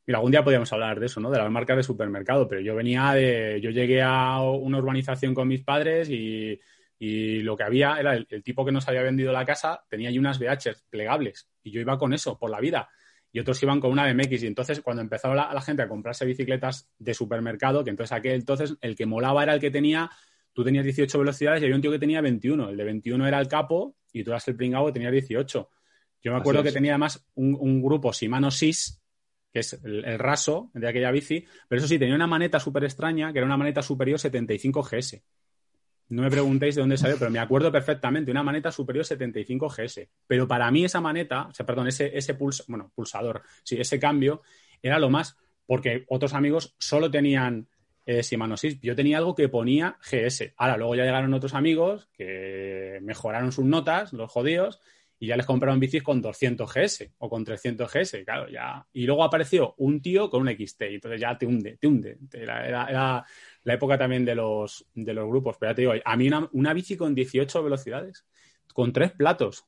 Mira, algún día podríamos hablar de eso, ¿no? De las marcas de supermercado, pero yo venía de. Yo llegué a una urbanización con mis padres y, y lo que había era el, el, tipo que nos había vendido la casa, tenía ahí unas VHs plegables y yo iba con eso por la vida. Y otros iban con una BMX. Y entonces, cuando empezó la, la gente a comprarse bicicletas de supermercado, que entonces aquel entonces el que molaba era el que tenía tú tenías 18 velocidades y había un tío que tenía 21. El de 21 era el capo y tú eras el pringado que tenía 18. Yo me acuerdo que tenía además un, un grupo Shimano SIS, que es el, raso de aquella bici, pero eso sí, tenía una maneta súper extraña, que era una maneta superior 75 GS. No me preguntéis de dónde salió, pero me acuerdo perfectamente, una maneta superior 75 GS. Pero para mí esa maneta, o sea, perdón, ese, ese puls, bueno, pulsador, sí, ese cambio, era lo más, porque otros amigos solo tenían eh, Shimano 6. Yo tenía algo que ponía GS. Ahora, luego ya llegaron otros amigos que mejoraron sus notas, los jodidos, y ya les compraron bicis con 200 GS o con 300 GS, claro, ya. Y luego apareció un tío con un XT, entonces ya te hunde, te hunde. Era, era, la época también de los, de los grupos, pero ya te digo, a mí una, una, bici con 18 velocidades, con tres platos,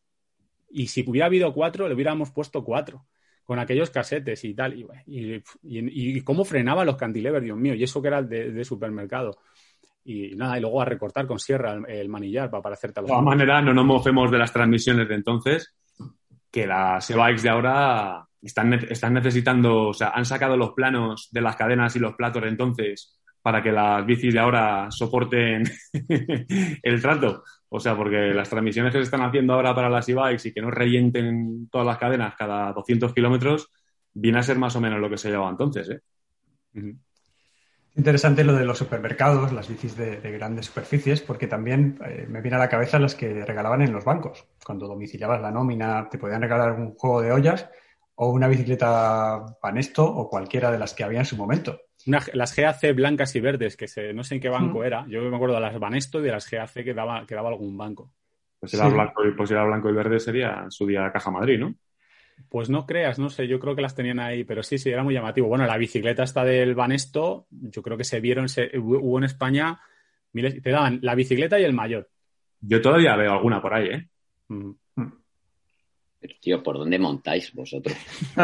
y si hubiera habido cuatro, le hubiéramos puesto cuatro, con aquellos casetes y tal, y, y cómo frenaba los cantilevers, Dios mío, y eso que era de, de supermercado y nada, y luego a recortar con sierra el, el manillar para parecerte a los.
De todas maneras, no nos mofemos de las transmisiones de entonces, que las e-bikes de ahora están, están necesitando, o sea, han sacado los planos de las cadenas y los platos de entonces para que las bicis de ahora soporten el trato. O sea, porque las transmisiones que se están haciendo ahora para las e-bikes y que no revienten todas las cadenas cada 200 kilómetros, viene a ser más o menos lo que se llevaba entonces, ¿eh?
Uh -huh. Interesante lo de los supermercados, las bicis de, de grandes superficies, porque también eh, me viene a la cabeza las que regalaban en los bancos. Cuando domiciliabas la nómina, te podían regalar un juego de ollas o una bicicleta Panesto o cualquiera de las que había en su momento.
Una, las GAC blancas y verdes, que se, no sé en qué banco mm. era. Yo me acuerdo de las Banesto y de las GAC que daba, que daba algún banco.
Pues si era, blanco, pues si era blanco y verde sería su día Caja Madrid, ¿no?
Pues no creas, no sé, yo creo que las tenían ahí, pero sí, sí, era muy llamativo. Bueno, la bicicleta esta del Banesto, yo creo que se vieron, se, hubo en España, miles, te daban la bicicleta y el mayor.
Yo todavía veo alguna por ahí, ¿eh?
Mm. Pero, tío, ¿por dónde montáis vosotros?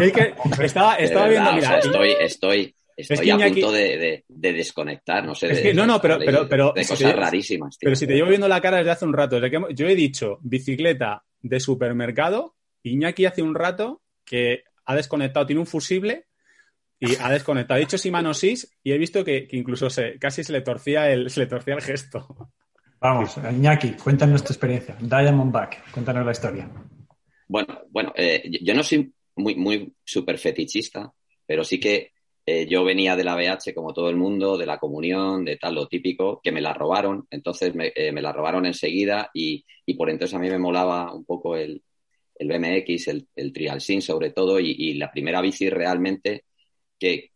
es que estaba, estaba viendo,
verdad,
mira,
o sea, estoy, estoy, Estoy a punto de, desconectar, no sé.
de, no, no, pero, pero,
de cosas rarísimas.
Pero si te llevo viendo la cara desde hace un rato, desde que yo he dicho bicicleta de supermercado, Iñaki hace un rato que ha desconectado, tiene un fusible y ha desconectado. Ha dicho Simanosis y he visto que, incluso se, casi se le, torcía el, se le torcía el gesto.
Vamos, Iñaki, cuéntanos tu experiencia. Diamondback, cuéntanos la historia.
Bueno, bueno, eh, yo no soy muy, muy súper fetichista, pero sí que eh, yo venía de la BH como todo el mundo, de la comunión, de tal, lo típico, que me la robaron, entonces me, eh, la robaron enseguida y, por entonces a mí me molaba un poco el, el BMX, el, el Trial Sin sobre todo y, la primera bici realmente que,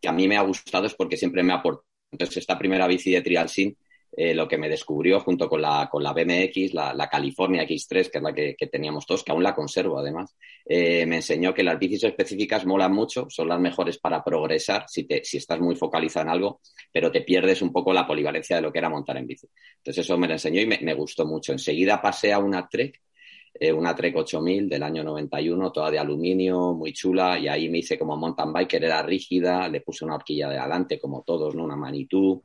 que, a mí me ha gustado es porque siempre me ha aportado. Entonces esta primera bici de Trial Sin eh, lo que me descubrió junto con la, con la BMX, la, California X3, que es la que, teníamos todos, que aún la conservo además, eh, me enseñó que las bicis específicas molan mucho, son las mejores para progresar si, te, si estás muy focalizado en algo, pero te pierdes un poco la polivalencia de lo que era montar en bici. Entonces eso me lo enseñó y me, gustó mucho. Enseguida pasé a una Trek, eh, una Trek 8000 del año 91, toda de aluminio, muy chula, y ahí me hice como mountain biker, era rígida, le puse una horquilla de adelante como todos, ¿no? una Manitou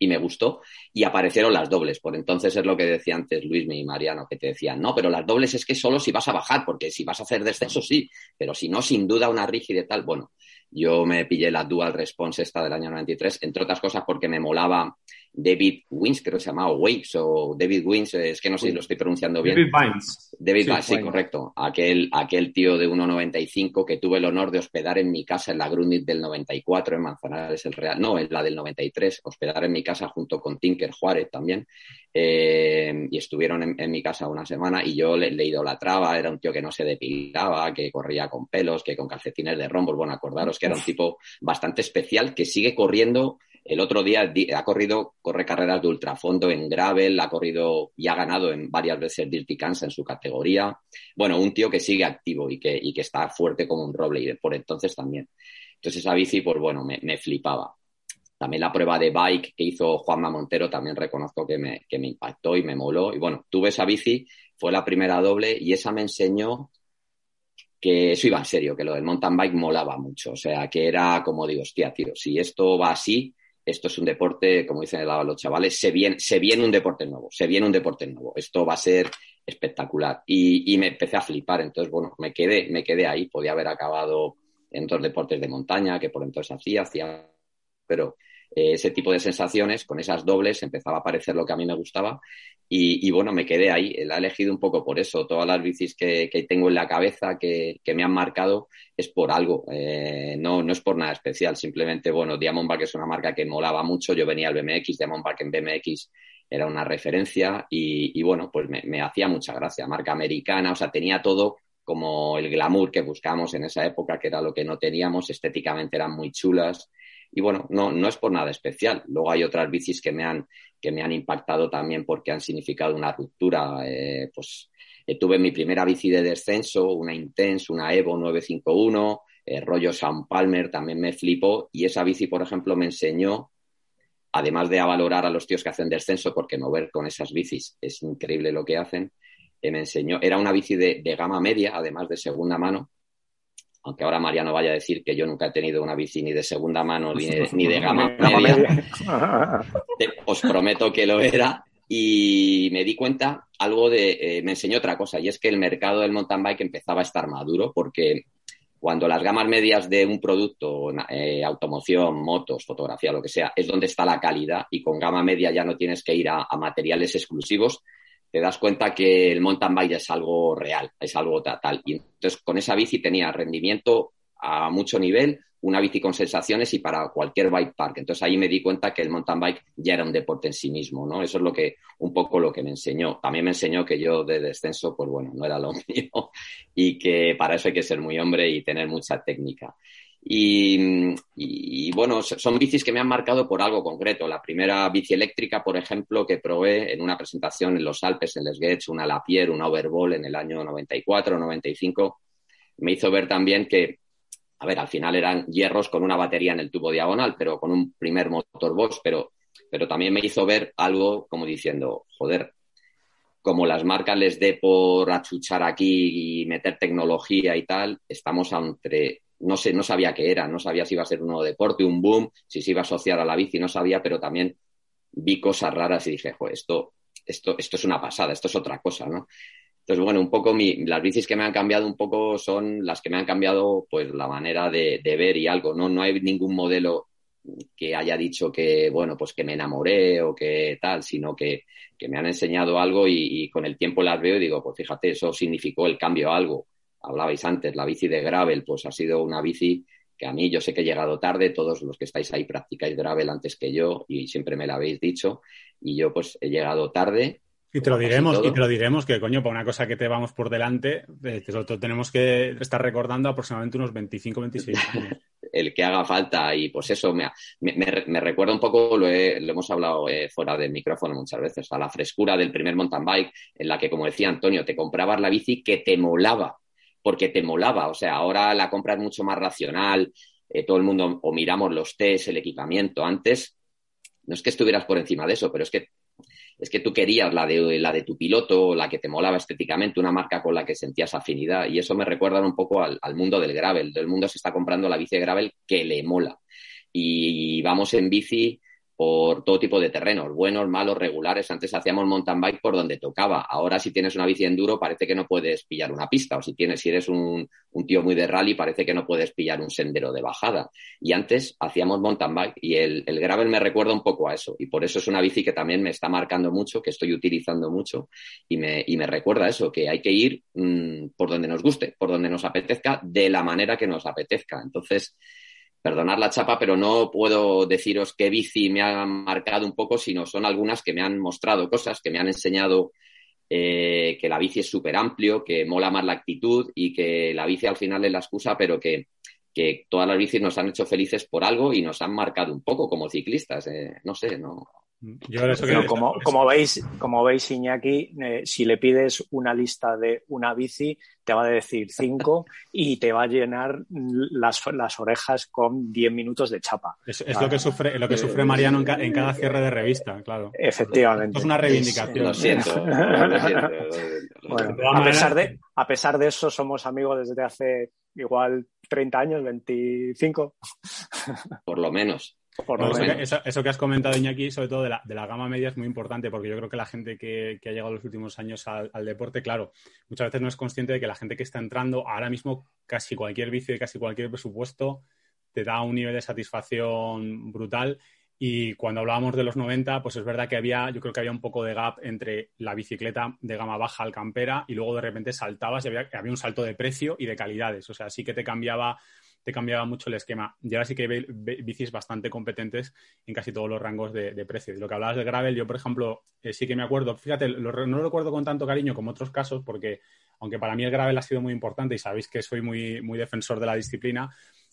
y me gustó. Y aparecieron las dobles. Por entonces es lo que decía antes Luis y Mariano, que te decían, no, pero las dobles es que solo si vas a bajar, porque si vas a hacer descenso sí, pero si no, sin duda una rígida tal. Bueno, yo me pillé la Dual Response esta del año 93, entre otras cosas porque me molaba David Wins, creo que se llamaba Waves, o David Wins, es que no sé si lo estoy pronunciando bien.
David Vines.
David Vines, sí, correcto. Aquel, aquel tío de 1,95 que tuve el honor de hospedar en mi casa en la Grundig del 94, en Manzanares el Real, no, en la del 93, hospedar en mi casa junto con Tinker Juárez también. Eh, y estuvieron en, mi casa una semana y yo le, le, traba era un tío que no se depilaba, que corría con pelos, que con calcetines de rombos, bueno, acordaros que era un tipo bastante especial que sigue corriendo el otro día ha corrido, corre carreras de ultrafondo en gravel, ha corrido y ha ganado en varias veces Dirty Kansas en su categoría. Bueno, un tío que sigue activo y que, y que está fuerte como un roble y por entonces también. Entonces esa bici, pues bueno, me, flipaba. También la prueba de bike que hizo Juanma Montero también reconozco que me, que me impactó y me moló. Y bueno, tuve esa bici, fue la primera doble y esa me enseñó que eso iba en serio, que lo del mountain bike molaba mucho. O sea, que era como digo, hostia, tío, si esto va así, esto es un deporte, como dicen los chavales, se viene, se viene un deporte nuevo, se viene un deporte nuevo. Esto va a ser espectacular. Y, y me empecé a flipar. Entonces, bueno, me quedé, me quedé ahí. Podía haber acabado en otros deportes de montaña que por entonces hacía, hacía, pero ese tipo de sensaciones, con esas dobles, empezaba a aparecer lo que a mí me gustaba y, bueno, me quedé ahí. La he elegido un poco por eso. Todas las bicis que, tengo en la cabeza que, me han marcado es por algo, eh, no, no es por nada especial. Simplemente, bueno, Diamondback es una marca que molaba mucho. Yo venía al BMX, Diamondback en BMX era una referencia y, bueno, pues me, me hacía mucha gracia. Marca americana, o sea, tenía todo como el glamour que buscamos en esa época, que era lo que no teníamos, estéticamente eran muy chulas, y bueno, no, no es por nada especial. Luego hay otras bicis que me han, que me han impactado también porque han significado una ruptura. Eh, pues eh, tuve mi primera bici de descenso, una Intense, una Evo 951, eh, rollo Sam Palmer, también me flipó. Y esa bici, por ejemplo, me enseñó, además de a valorar a los tíos que hacen descenso, porque mover con esas bicis es increíble lo que hacen, me enseñó, era una bici de gama media, además de segunda mano, aunque ahora Mariano vaya a decir que yo nunca he tenido una bici ni de segunda mano ni de, gama media, os prometo que lo era. Y me di cuenta algo de, eh, me enseñó otra cosa, y es que el mercado del mountain bike empezaba a estar maduro porque cuando las gamas medias de un producto, eh, automoción, motos, fotografía, lo que sea, es donde está la calidad y con gama media ya no tienes que ir a materiales exclusivos, te das cuenta que el mountain bike es algo real, es algo tal. Y entonces con esa bici tenía rendimiento a mucho nivel, una bici con sensaciones y para cualquier bike park. Entonces ahí me di cuenta que el mountain bike ya era un deporte en sí mismo, ¿no? Eso es lo que, un poco lo que me enseñó. También me enseñó que yo de descenso, pues bueno, no era lo mío y que para eso hay que ser muy hombre y tener mucha técnica. Y, bueno, son bicis que me han marcado por algo concreto. La primera bici eléctrica, por ejemplo, que probé en una presentación en los Alpes, en Les Getz, una Lapierre, una Overball en el año 94 o 95, me hizo ver también que, a ver, al final eran hierros con una batería en el tubo diagonal, pero con un primer motor Bosch, pero, pero también me hizo ver algo como diciendo, joder, como las marcas les dé por achuchar aquí y meter tecnología y tal, estamos entre no sé, no sabía qué era, no sabía si iba a ser un nuevo deporte, un boom, si se iba a asociar a la bici, no sabía, pero también vi cosas raras y dije, pues esto, esto, esto es una pasada, esto es otra cosa, ¿no? Entonces, bueno, un poco mi, las bicis que me han cambiado un poco son las que me han cambiado pues la manera de, de ver y algo, ¿no? No hay ningún modelo que haya dicho que, bueno, pues que me enamoré o que tal, sino que, que me han enseñado algo y, y, con el tiempo las veo y digo, pues fíjate, eso significó el cambio a algo. Hablabais antes, la bici de gravel, pues ha sido una bici que a mí yo sé que he llegado tarde, todos los que estáis ahí practicáis gravel antes que yo y siempre me lo habéis dicho y yo pues he llegado tarde.
Y te lo diremos, y te lo diremos que coño, para una cosa que te vamos por delante, eh, nosotros tenemos que estar recordando aproximadamente unos 25, 26 años.
el que haga falta y pues eso me, me, me recuerda un poco, lo, he, lo hemos hablado eh, fuera del micrófono muchas veces, a la frescura del primer mountain bike en la que, como decía Antonio, te comprabas la bici que te molaba, porque te molaba. O sea, ahora la compra es mucho más racional, eh, todo el mundo o miramos los test, el equipamiento. Antes, no es que estuvieras por encima de eso, pero es que es que tú querías la de, la de tu piloto, la que te molaba estéticamente, una marca con la que sentías afinidad. Y eso me recuerda un poco al, al mundo del gravel. Todo el mundo se está comprando la bici gravel que le mola. Y vamos en bici por todo tipo de terrenos, buenos, malos, regulares. Antes hacíamos mountain bike por donde tocaba. Ahora, si tienes una bici enduro, parece que no puedes pillar una pista. O si tienes, si eres un, tío muy de rally, parece que no puedes pillar un sendero de bajada. Y antes hacíamos mountain bike y el, el gravel me recuerda un poco a eso. Y por eso es una bici que también me está marcando mucho, que estoy utilizando mucho y me, y me recuerda eso, que hay que ir mmm, por donde nos guste, por donde nos apetezca, de la manera que nos apetezca. Entonces, perdonar la chapa, pero no puedo deciros qué bici me ha marcado un poco, sino son algunas que me han mostrado cosas, que me han enseñado eh, que la bici es súper amplio, que mola más la actitud y que la bici al final es la excusa, pero que, que todas las bicis nos han hecho felices por algo y nos han marcado un poco como ciclistas. Eh, no sé, no,
yo eso que como, como, veis, como veis, Iñaki, eh, si le pides una lista de una bici, te va a decir cinco y te va a llenar las, las orejas con diez minutos de chapa.
Es, es lo que sufre, lo que sufre Mariano en, ca, en, cada cierre de revista, claro.
Efectivamente.
Esto es una reivindicación.
Lo siento. Lo siento.
bueno, a, pesar de, a pesar de eso, somos amigos desde hace igual 30 años, 25.
Por lo menos.
Bueno, eso, que, eso, eso, que has comentado, Iñaki, sobre todo de la, de la, gama media, es muy importante porque yo creo que la gente que, que ha llegado los últimos años al, al, deporte, claro, muchas veces no es consciente de que la gente que está entrando ahora mismo, casi cualquier vicio y casi cualquier presupuesto, te da un nivel de satisfacción brutal. Y cuando hablábamos de los 90, pues es verdad que había, yo creo que había un poco de gap entre la bicicleta de gama baja al campera y luego de repente saltabas y había, un salto de precio y de calidades. O sea, sí que te cambiaba te cambiaba mucho el esquema. Y ahora sí que hay bicis bastante competentes en casi todos los rangos de, de precio. lo que hablabas del gravel, yo, por ejemplo, eh, sí que me acuerdo, fíjate, lo, no lo recuerdo con tanto cariño como otros casos, porque aunque para mí el gravel ha sido muy importante y sabéis que soy muy, muy defensor de la disciplina,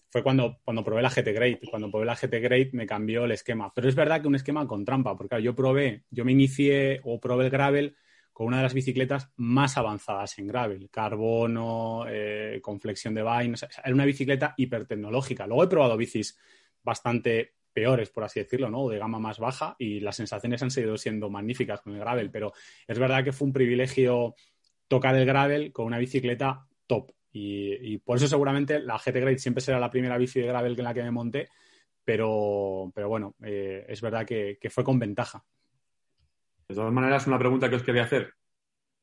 fue cuando, cuando probé la GT Great. Cuando probé la GT Great me cambió el esquema. Pero es verdad que un esquema con trampa, porque claro, yo probé, yo me inicié o probé el gravel con una de las bicicletas más avanzadas en gravel, carbono, eh, con flexión de vaina, o era una bicicleta hipertecnológica. Luego he probado bicis bastante peores, por así decirlo, ¿no? De gama más baja y las sensaciones han seguido siendo magníficas con el gravel, pero es verdad que fue un privilegio tocar el gravel con una bicicleta top y, por eso seguramente la GT Great siempre será la primera bici de gravel en la que me monté, pero, pero bueno, eh, es verdad que, fue con ventaja.
De todas maneras, una pregunta que os quería hacer.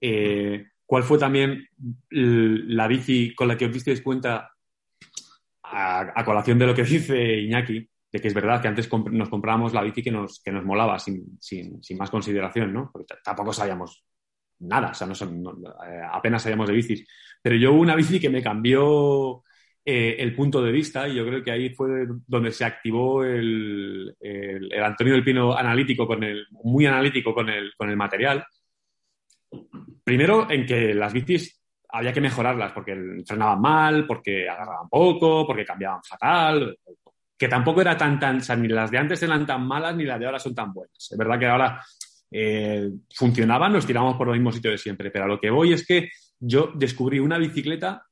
Eh, ¿Cuál fue también la bici con la que os disteis cuenta, a, colación de lo que dice Iñaki, de que es verdad que antes nos comprábamos la bici que nos, que nos molaba sin, sin, sin más consideración, ¿no? Porque tampoco sabíamos nada, o sea, no, son, no, eh, apenas sabíamos de bicis. Pero yo hubo una bici que me cambió eh, el punto de vista y yo creo que ahí fue donde se activó el, el, Antonio del Pino analítico con el, muy analítico con el, con el material. Primero en que las bicis había que mejorarlas porque frenaban mal, porque agarraban poco, porque cambiaban fatal, que tampoco era tan, tan, o sea, ni las de antes eran tan malas ni las de ahora son tan buenas. Es verdad que ahora eh, funcionaban, nos tiramos por el mismo sitio de siempre, pero a lo que voy es que yo descubrí una bicicleta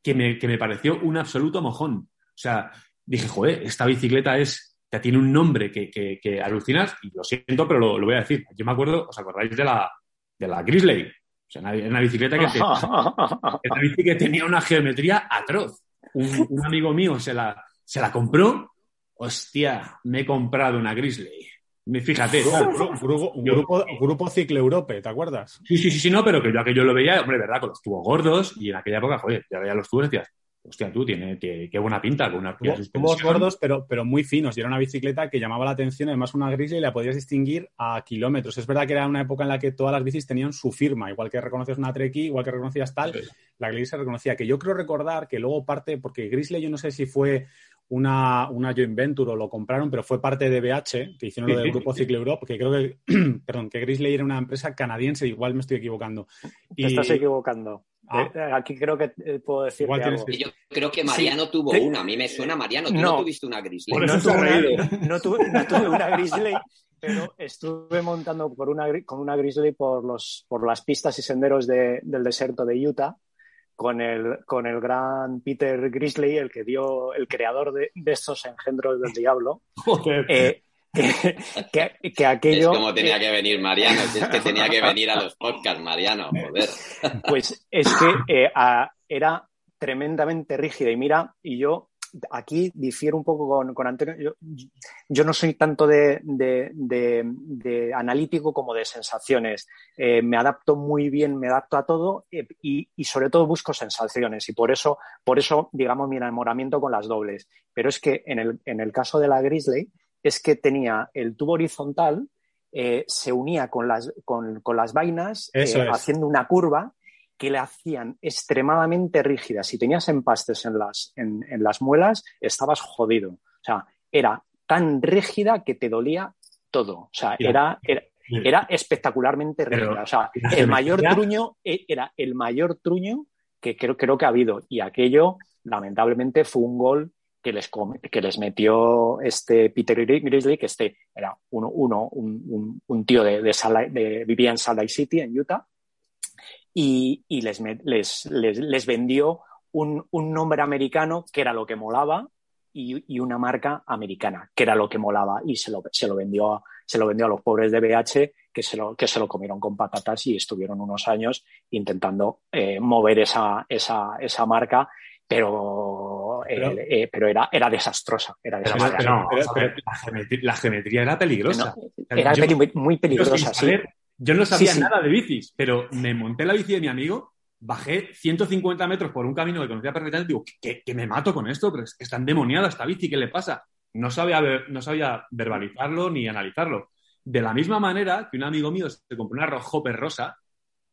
que me, que me pareció un absoluto mojón. O sea, dije, joder, esta bicicleta es, ya tiene un nombre que, que, que alucinas, y lo siento, pero lo, lo, voy a decir. Yo me acuerdo, ¿os acordáis de la, de la Grizzly? O sea, una, una bicicleta que, te, una bici que tenía una geometría atroz. un, amigo mío se la, se la compró. Hostia, me he comprado una Grizzly. Fíjate,
grupo, grupo, grupo Cicle Europe, ¿te acuerdas?
Sí, sí, sí, sí, no, pero que yo aquello lo veía, hombre, verdad, con los tubos gordos y en aquella época, joder, ya veía los tubos y decías, hostia, tú, tiene, qué buena pinta con una
Tubos gordos, pero, pero muy finos. Y era una bicicleta que llamaba la atención, además una Grizzly la podías distinguir a kilómetros. Es verdad que era una época en la que todas las bicis tenían su firma, igual que reconocías una Treki, igual que reconocías tal, la Grizzly se reconocía. Que yo creo recordar que luego parte, porque Grizzly yo no sé si fue una, una joint venture o lo compraron, pero fue parte de BH, que hicieron lo del grupo Cycle Europe, que creo que, perdón, que Grizzly era una empresa canadiense, igual me estoy equivocando.
Te estás equivocando. Ah. Eh, aquí creo que eh, puedo decir algo.
Yo creo que Mariano tuvo una, a mí me suena Mariano, tú no, tuviste una Grizzly.
No, tuve una, no, tuve, una Grizzly, pero estuve montando por una, con una Grizzly por, los, por las pistas y senderos de, del desierto de Utah con el, con el gran Peter Grizzly, el que dio, el creador de, de estos engendros del diablo. Eh, que, que, aquello.
Es como tenía que venir Mariano, es que tenía que venir a los podcasts, Mariano, joder.
Pues es que eh, era tremendamente rígida y mira, y yo aquí difiero un poco con, Antonio. Yo, no soy tanto de, analítico como de sensaciones. Eh, me adapto muy bien, me adapto a todo eh, y, sobre todo busco sensaciones y por eso, por eso, digamos, mi enamoramiento con las dobles. Pero es que en el, en el caso de la Grizzly es que tenía el tubo horizontal, eh, se unía con las, con, las vainas, haciendo una curva que le hacían extremadamente rígida. Si tenías empastes en las, en, las muelas, estabas jodido. O sea, era tan rígida que te dolía todo. O sea, era, era, espectacularmente rígida. O sea, el mayor truño e, era el mayor truño que creo, creo que ha habido. Y aquello, lamentablemente, fue un gol que les, que les metió este Peter Grizzly, que este era uno, uno un, un, tío de, de, de, vivía en Salt Lake City, en Utah, y, les, les, les, vendió un, nombre americano que era lo que molaba y, una marca americana que era lo que molaba y se lo, se lo, vendió, se lo vendió a los pobres de BH que se lo, que se lo comieron con patatas y estuvieron unos años intentando eh, mover esa, esa, esa marca pero, eh, pero, era, era desastrosa. Era
desastrosa. la, geometría, era peligrosa.
era muy peligrosa, sí.
Yo no sabía nada de bicis, pero me monté la bici de mi amigo, bajé 150 metros por un camino que conocía perfectamente y digo, que, me mato con esto, pero es que está endemoniada esta bici, ¿qué le pasa? No sabía, no sabía verbalizarlo ni analizarlo. De la misma manera que un amigo mío se compró una Hopper rosa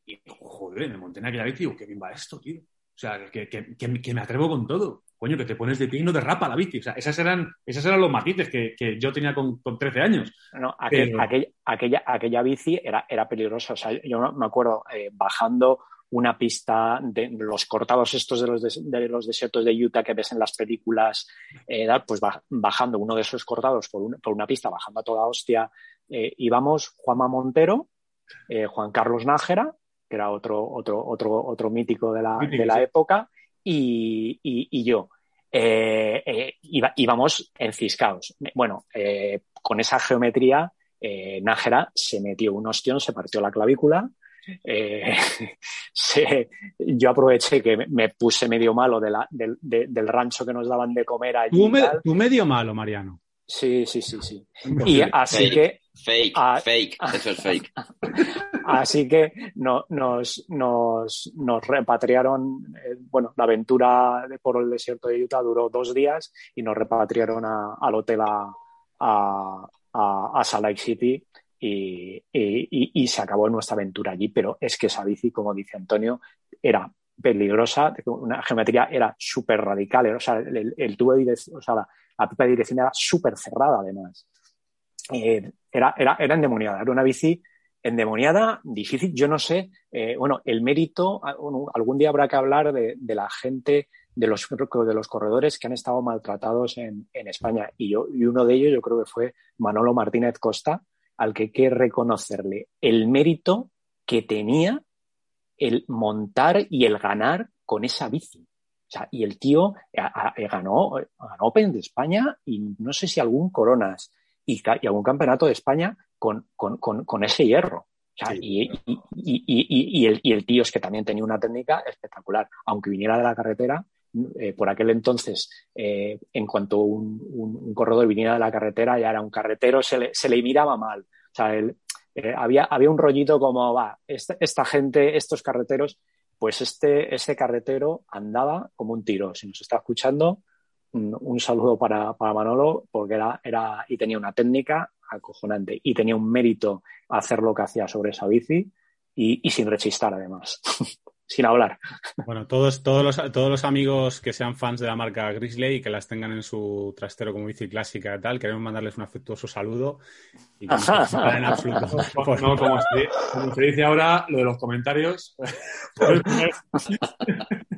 y, joder, me monté en aquella bici y digo, qué bien va esto, tío. O sea, que, que, que, me atrevo con todo. Coño, que te pones de pie y no derrapa la bici. O sea, esas eran, esas eran los matices que, yo tenía con, con 13 años.
No, aquella, aquella bici era, era peligrosa. O sea, yo me acuerdo eh, bajando una pista de los cortados estos de los, de, los desiertos de Utah que ves en las películas, eh, pues bajando uno de esos cortados por, por, una pista, bajando a toda hostia, eh, íbamos Juanma Montero, eh, Juan Carlos Nájera, que era otro, otro, otro, otro mítico de la, de la época, y, y, yo. Eh, eh, íbamos enciscados. Bueno, eh, con esa geometría, Nájera se metió un ostión, se partió la clavícula. yo aproveché que me puse medio malo de la, del rancho que nos daban de comer allí.
tú medio malo, Mariano.
Sí, sí, sí, sí. Y así que.
Fake, fake, eso es fake.
así que no, nos, nos, nos repatriaron. Eh, bueno, la aventura por el desierto de Utah duró dos días y nos repatriaron al hotel a, a, a, Salt Lake City y, y, y, se acabó nuestra aventura allí. Pero es que esa bici, como dice Antonio, era peligrosa, una geometría era súper radical, o sea, el, el tubo de, o sea, la, la pipa de dirección era súper cerrada además. Eh, era, era, endemoniada, era una bici endemoniada, difícil. Yo no sé, eh, bueno, el mérito, algún día habrá que hablar de, la gente, de los, de los corredores que han estado maltratados en, España. Y, yo, y uno de ellos yo creo que fue Manolo Martínez Costa, al que hay que reconocerle el mérito que tenía el montar y el ganar con esa bici y el tío eh, eh, ganó, ganó Open de España y no sé si algún Coronas y, algún campeonato de España con, ese hierro. y, y, el, tío es que también tenía una técnica espectacular. Aunque viniera de la carretera, eh, por aquel entonces, eh, en cuanto un, corredor viniera de la carretera, ya era un carretero, se le, se le miraba mal. O sea, había, había un rollito como, va, esta, gente, estos carreteros, pues este, este carretero andaba como un tiro. Si nos está escuchando, un, saludo para, para, Manolo, porque era, era, y tenía una técnica acojonante y tenía un mérito hacer lo que hacía sobre esa bici y, sin rechistar además, sin hablar.
Bueno, todos, todos, los, todos los amigos que sean fans de la marca Grizzly y que las tengan en su trastero como bici clásica y tal, queremos mandarles un afectuoso saludo y que en
absoluto. No, como, se, dice ahora, lo de los comentarios.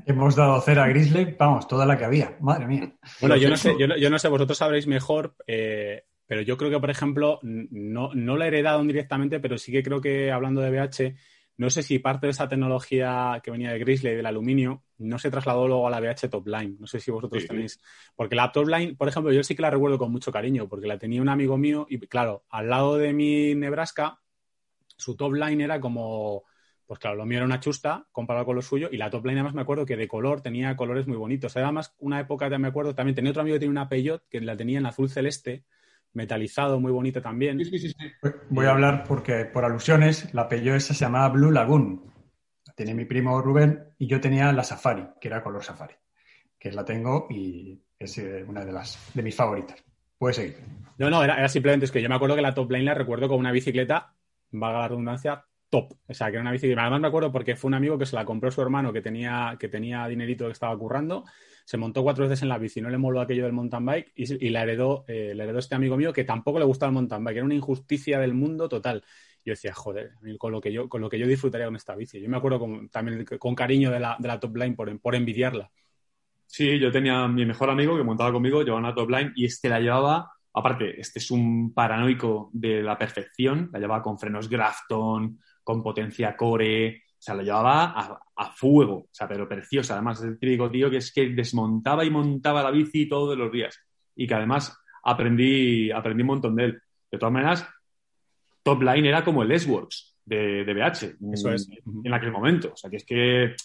Hemos dado cera a Grizzly, vamos, toda la que había, madre mía.
Bueno, yo no sé, yo yo no sé vosotros sabréis mejor. Eh, pero yo creo que, por ejemplo, no, no la he heredado directamente, pero sí que creo que hablando de BH, no sé si parte de esa tecnología que venía de Grizzly, del aluminio, no se trasladó luego a la BH Top Line. No sé si vosotros tenéis. Porque la Top Line, por ejemplo, yo sí que la recuerdo con mucho cariño, porque la tenía un amigo mío y, claro, al lado de mi Nebraska, su Top Line era como. Pues claro, lo mío era una chusta comparado con lo suyo y la top line además me acuerdo que de color tenía colores muy bonitos. Además, una época, me acuerdo, también tenía otro amigo que tenía una Peugeot que la tenía en azul celeste metalizado, muy bonito también.
Sí, sí, sí, Voy a hablar porque, por alusiones, la Peugeot esa se llamaba Blue Lagoon. La tiene mi primo Rubén y yo tenía la Safari, que era color Safari, que la tengo y es eh, una de las de mis favoritas. Puedes seguir.
No, no, era, simplemente es que yo me acuerdo que la Top Line la recuerdo como una bicicleta, valga la redundancia, top. O sea, que era una bicicleta. Además me acuerdo porque fue un amigo que se la compró su hermano que tenía, que tenía dinerito que estaba currando se montó cuatro veces en la bici, no le moló aquello del mountain bike y, la, heredó, eh, heredó este amigo mío que tampoco le gustaba el mountain bike, era una injusticia del mundo total. Yo decía, joder, con lo que yo, con lo que yo disfrutaría con esta bici. Yo me acuerdo también con cariño de la, de la top line por, por envidiarla.
Sí, yo tenía mi mejor amigo que montaba conmigo, llevaba una top line y este la llevaba, aparte, este es un paranoico de la perfección, la llevaba con frenos Grafton, con potencia core, o sea, lo llevaba a, fuego, o sea, pero preciosa. Además, es el típico tío que es que desmontaba y montaba la bici todos los días. Y que además aprendí, aprendí un montón de él. De todas maneras, Top Line era como el S-Works de, de, BH.
Eso es.
En, aquel momento. O sea, que es que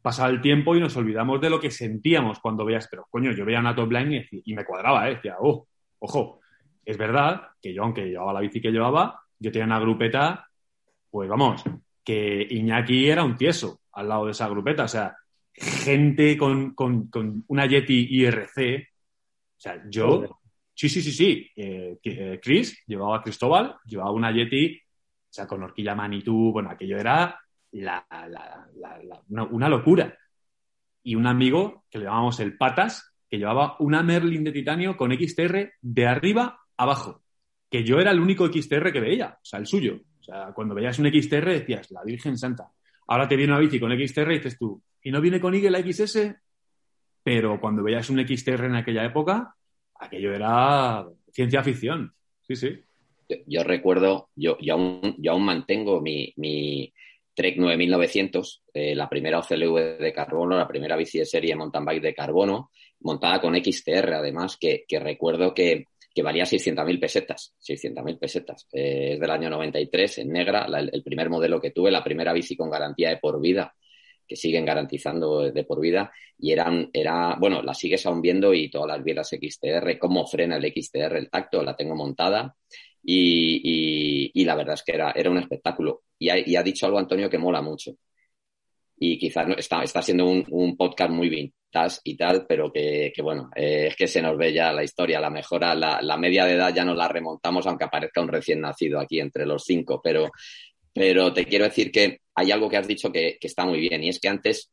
pasaba el tiempo y nos olvidamos de lo que sentíamos cuando veías, pero coño, yo veía una top line y, me cuadraba, ¿eh? decía, oh, ojo, es verdad que yo, aunque llevaba la bici que llevaba, yo tenía una grupeta, pues vamos, que Iñaki era un tieso al lado de esa grupeta. O sea, gente con, una Yeti IRC. O sea, yo. Sí, sí, sí, sí. Eh, eh, Chris llevaba a Cristóbal, llevaba una Yeti, o sea, con horquilla Manitou. Bueno, aquello era una, locura. Y un amigo que le llamábamos el Patas, que llevaba una Merlin de titanio con XTR de arriba abajo. Que yo era el único XTR que veía, o sea, el suyo cuando veías un XTR decías, la Virgen Santa. Ahora te viene una bici con XTR y dices tú, ¿y no viene con Eagle la XS? Pero cuando veías un XTR en aquella época, aquello era ciencia ficción. Sí, sí.
Yo, recuerdo, yo, yo, aún, yo mantengo mi, mi Trek 9900, eh, la primera OCLV de carbono, la primera bici de serie mountain bike de carbono, montada con XTR, además, que recuerdo que que valía 600.000 pesetas. 600.000 pesetas. Eh, es del año 93, en negra, el primer modelo que tuve, la primera bici con garantía de por vida, que siguen garantizando de por vida. Y eran, era, bueno, la sigues aún viendo y todas las bielas XTR, cómo frena el XTR, el tacto, la tengo montada. Y, y, la verdad es que era, era un espectáculo. Y y ha, dicho algo Antonio que mola mucho. Y quizás no, está, está siendo un, un podcast muy bien y tal, pero que, bueno, eh, es que se nos ve ya la historia, la mejora, la, media de edad ya nos la remontamos, aunque aparezca un recién nacido aquí entre los cinco, pero, pero te quiero decir que hay algo que has dicho que, está muy bien, y es que antes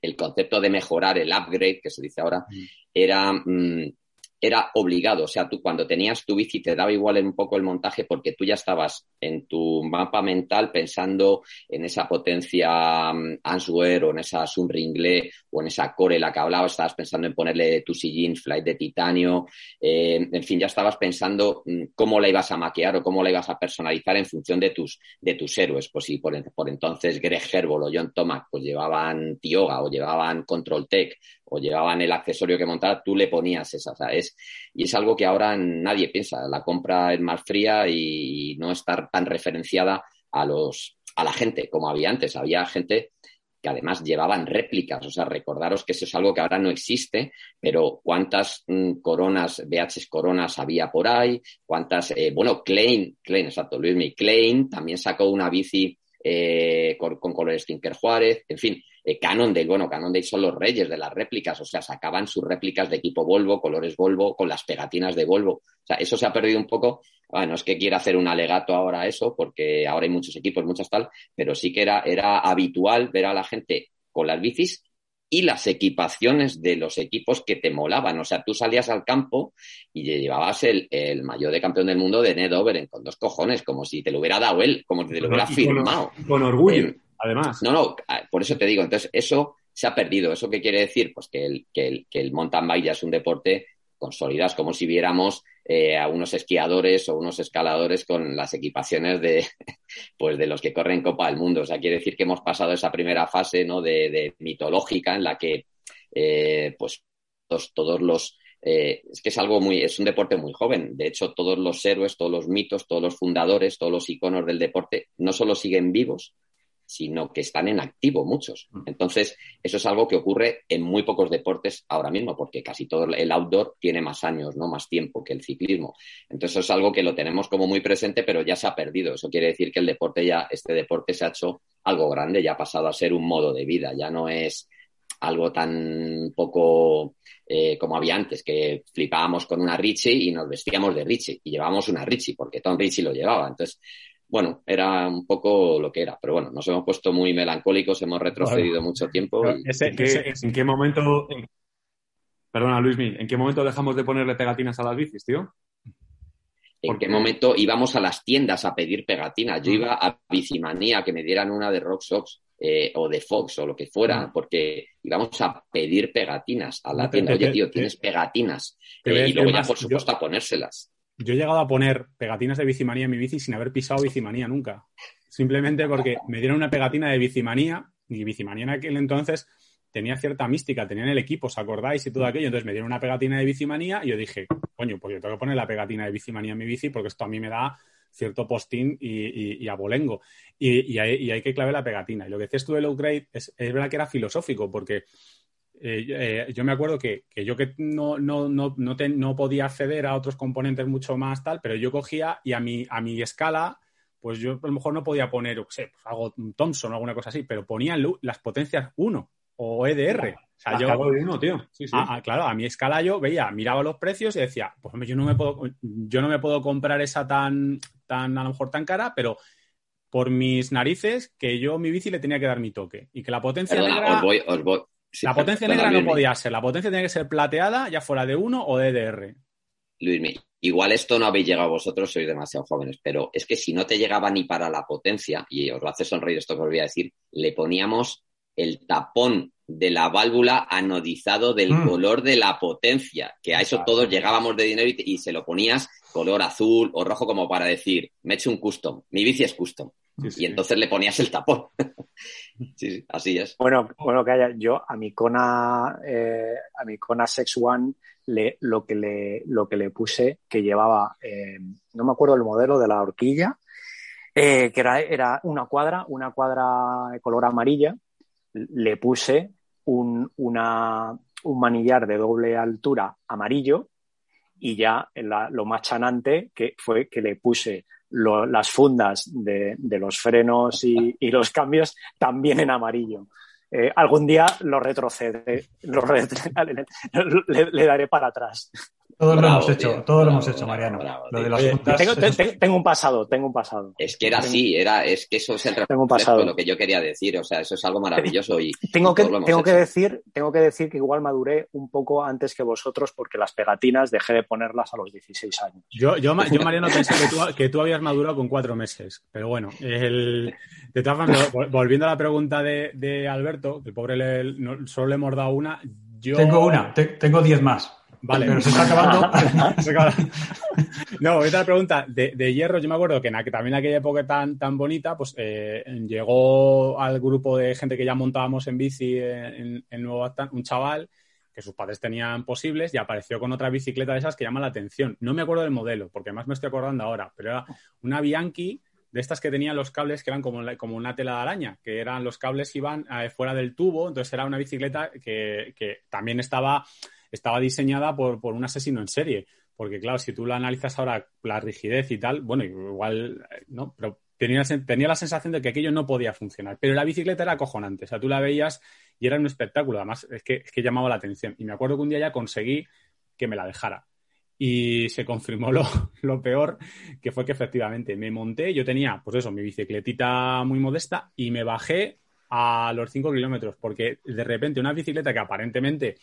el concepto de mejorar, el upgrade, que se dice ahora, mm. era mm, era obligado. O sea, tú cuando tenías tu bici te daba igual un poco el montaje porque tú ya estabas en tu mapa mental pensando en esa potencia um, Answer o en esa Sunringle o en esa Core la que hablabas, estabas pensando en ponerle tu sillín flight de titanio, eh, en fin, ya estabas pensando mm, cómo la ibas a maquear o cómo la ibas a personalizar en función de tus, de tus héroes. Pues si por, por entonces Greg Herbol o John Tomac pues llevaban Tioga o llevaban Control Tech o llevaban el accesorio que montar, tú le ponías esa. O sea, es, y es algo que ahora nadie piensa. La compra es más fría y, no estar tan referenciada a, los, a la gente como había antes. Había gente que además llevaban réplicas. O sea, recordaros que eso es algo que ahora no existe, pero cuántas mm, coronas, VHs coronas había por ahí, cuántas, eh, bueno, Klein, Klein, exacto, Luis Klein también sacó una bici eh, con, colores Tinker Juárez, en fin, eh, Cannondale, bueno, Cannondale son los reyes de las réplicas, o sea, sacaban sus réplicas de equipo Volvo, colores Volvo, con las pegatinas de Volvo. O sea, eso se ha perdido un poco. Bueno, es que quiera hacer un alegato ahora a eso, porque ahora hay muchos equipos, muchas tal, pero sí que era, era habitual ver a la gente con las bicis y las equipaciones de los equipos que te molaban. O sea, tú salías al campo y llevabas el, el mayor de campeón del mundo de Ned Overen con dos cojones, como si te lo hubiera dado él, como si te lo hubiera firmado.
Con, orgullo, eh, además.
No, no, ah, por eso te digo, entonces eso se ha perdido. ¿Eso qué quiere decir? Pues que el, que el, que el mountain bike ya es un deporte consolidado, como si viéramos eh, a unos esquiadores o unos escaladores con las equipaciones de, pues de los que corren Copa del Mundo. O sea, quiere decir que hemos pasado esa primera fase ¿no? de, mitológica en la que eh, pues todos, los eh, es que es algo muy, es un deporte muy joven. De hecho, todos los héroes, todos los mitos, todos los fundadores, todos los iconos del deporte no solo siguen vivos, sino que están en activo muchos. Mm. Entonces, eso es algo que ocurre en muy pocos deportes ahora mismo, porque casi todo el outdoor tiene más años, ¿no? Más tiempo que el ciclismo. Entonces, eso es algo que lo tenemos como muy presente, pero ya se ha perdido. Eso quiere decir que el deporte ya, este deporte se ha hecho algo grande, ya ha pasado a ser un modo de vida, ya no es algo tan poco eh, como había antes, que flipábamos con una Richie y nos vestíamos de Richie y llevábamos una Richie, porque Tom Richie lo llevaba. Entonces, bueno, era un poco lo que era, pero bueno, nos hemos puesto muy melancólicos, hemos retrocedido mucho tiempo.
¿En, qué, momento, perdona Luismi, ¿en qué momento dejamos de ponerle pegatinas a las bicis, tío?
¿En qué momento íbamos a las tiendas a pedir pegatinas? Yo iba a Bicimanía que me dieran una de Rock Sox eh, o de Fox o lo que fuera, porque íbamos a pedir pegatinas a la tienda. Oye, tío, tienes pegatinas. Eh, y luego ya, por supuesto, a ponérselas.
Yo he llegado a poner pegatinas de bicimanía en mi bici sin haber pisado bicimanía nunca. Simplemente porque me dieron una pegatina de bicimanía y bicimanía en aquel entonces tenía cierta mística, tenían el equipo, ¿os acordáis? Y todo aquello. Entonces me dieron una pegatina de bicimanía y yo dije, coño, pues yo tengo que poner la pegatina de bicimanía en mi bici porque esto a mí me da cierto postín y, y, abolengo. Y, y, hay, que clave la pegatina. Y lo que decías tú del upgrade es, es verdad que era filosófico porque eh, eh, yo me acuerdo que, yo que no, no, no, no, podía acceder a otros componentes mucho más tal, pero yo cogía y a mi, a mi escala, pues yo a lo mejor no podía poner, o sé, pues algo Thomson o alguna cosa así, pero ponía las potencias 1 o EDR. O sea, yo,
uno, tío.
claro, a mi escala yo veía, miraba los precios y decía, pues yo no me puedo, yo no me puedo comprar esa tan, tan, a lo mejor tan cara, pero por mis narices, que yo mi bici le tenía que dar mi toque. Y que la potencia
negra
la potencia negra no podía ser, la potencia tenía que ser plateada, ya fuera de 1 o de DR.
Luis, igual esto no habéis llegado vosotros, sois demasiado jóvenes, pero es que si no te llegaba ni para la potencia, y os lo hace sonreír esto que os voy a decir, le poníamos el tapón de la válvula anodizado del mm. color de la potencia, que a eso todos llegábamos de dinero y, se lo ponías color azul o rojo como para decir, me he hecho un custom, mi bici es custom. Y entonces le ponías el tapón. sí, sí, así es.
Bueno, bueno, que haya, yo a mi Kona, eh, a mi Kona Sex One le, lo, que le, lo que le puse, que llevaba, eh, no me acuerdo el modelo de la horquilla, eh, que era, era una cuadra, una cuadra de color amarilla, le puse un, una, un manillar de doble altura amarillo y ya lo más chanante que fue que le puse las fundas de, los frenos y, los cambios también en amarillo. Eh, algún día lo retrocede, lo le, daré para atrás.
Todo lo hemos hecho, todo lo hemos hecho, Mariano. lo de
las tengo, un pasado, tengo un pasado.
Es que era así, era, es que eso es el tengo un pasado. lo que yo quería decir, o sea, eso es algo maravilloso y
tengo que, tengo que decir, tengo que decir que igual maduré un poco antes que vosotros porque las pegatinas dejé de ponerlas a los 16 años.
Yo, yo, yo Mariano, pensé que tú, que tú, habías madurado con cuatro meses, pero bueno, el, de todas maneras, volviendo a la pregunta de, de Alberto, que el pobre le, solo le hemos dado una, yo...
Tengo una, tengo diez más.
Vale. Pero se está acabando. no, otra pregunta. De, hierro, yo me acuerdo que, en, también en aquella época tan, tan bonita, pues eh, llegó al grupo de gente que ya montábamos en bici en, en Nuevo un chaval que sus padres tenían posibles y apareció con otra bicicleta de esas que llama la atención. No me acuerdo del modelo, porque además me estoy acordando ahora, pero era una Bianchi de estas que tenían los cables que eran como, como una tela de araña, que eran los cables que iban eh, fuera del tubo, entonces era una bicicleta que, también estaba, estaba diseñada por, un asesino en serie, porque claro, si tú la analizas ahora, la rigidez y tal, bueno, igual, ¿no? Pero tenía, tenía la sensación de que aquello no podía funcionar, pero la bicicleta era acojonante, o sea, tú la veías y era un espectáculo, además es que, es que llamaba la atención. Y me acuerdo que un día ya conseguí que me la dejara. Y se confirmó lo, lo, peor, que fue que efectivamente me monté, yo tenía, pues eso, mi bicicletita muy modesta y me bajé a los 5 kilómetros, porque de repente una bicicleta que aparentemente,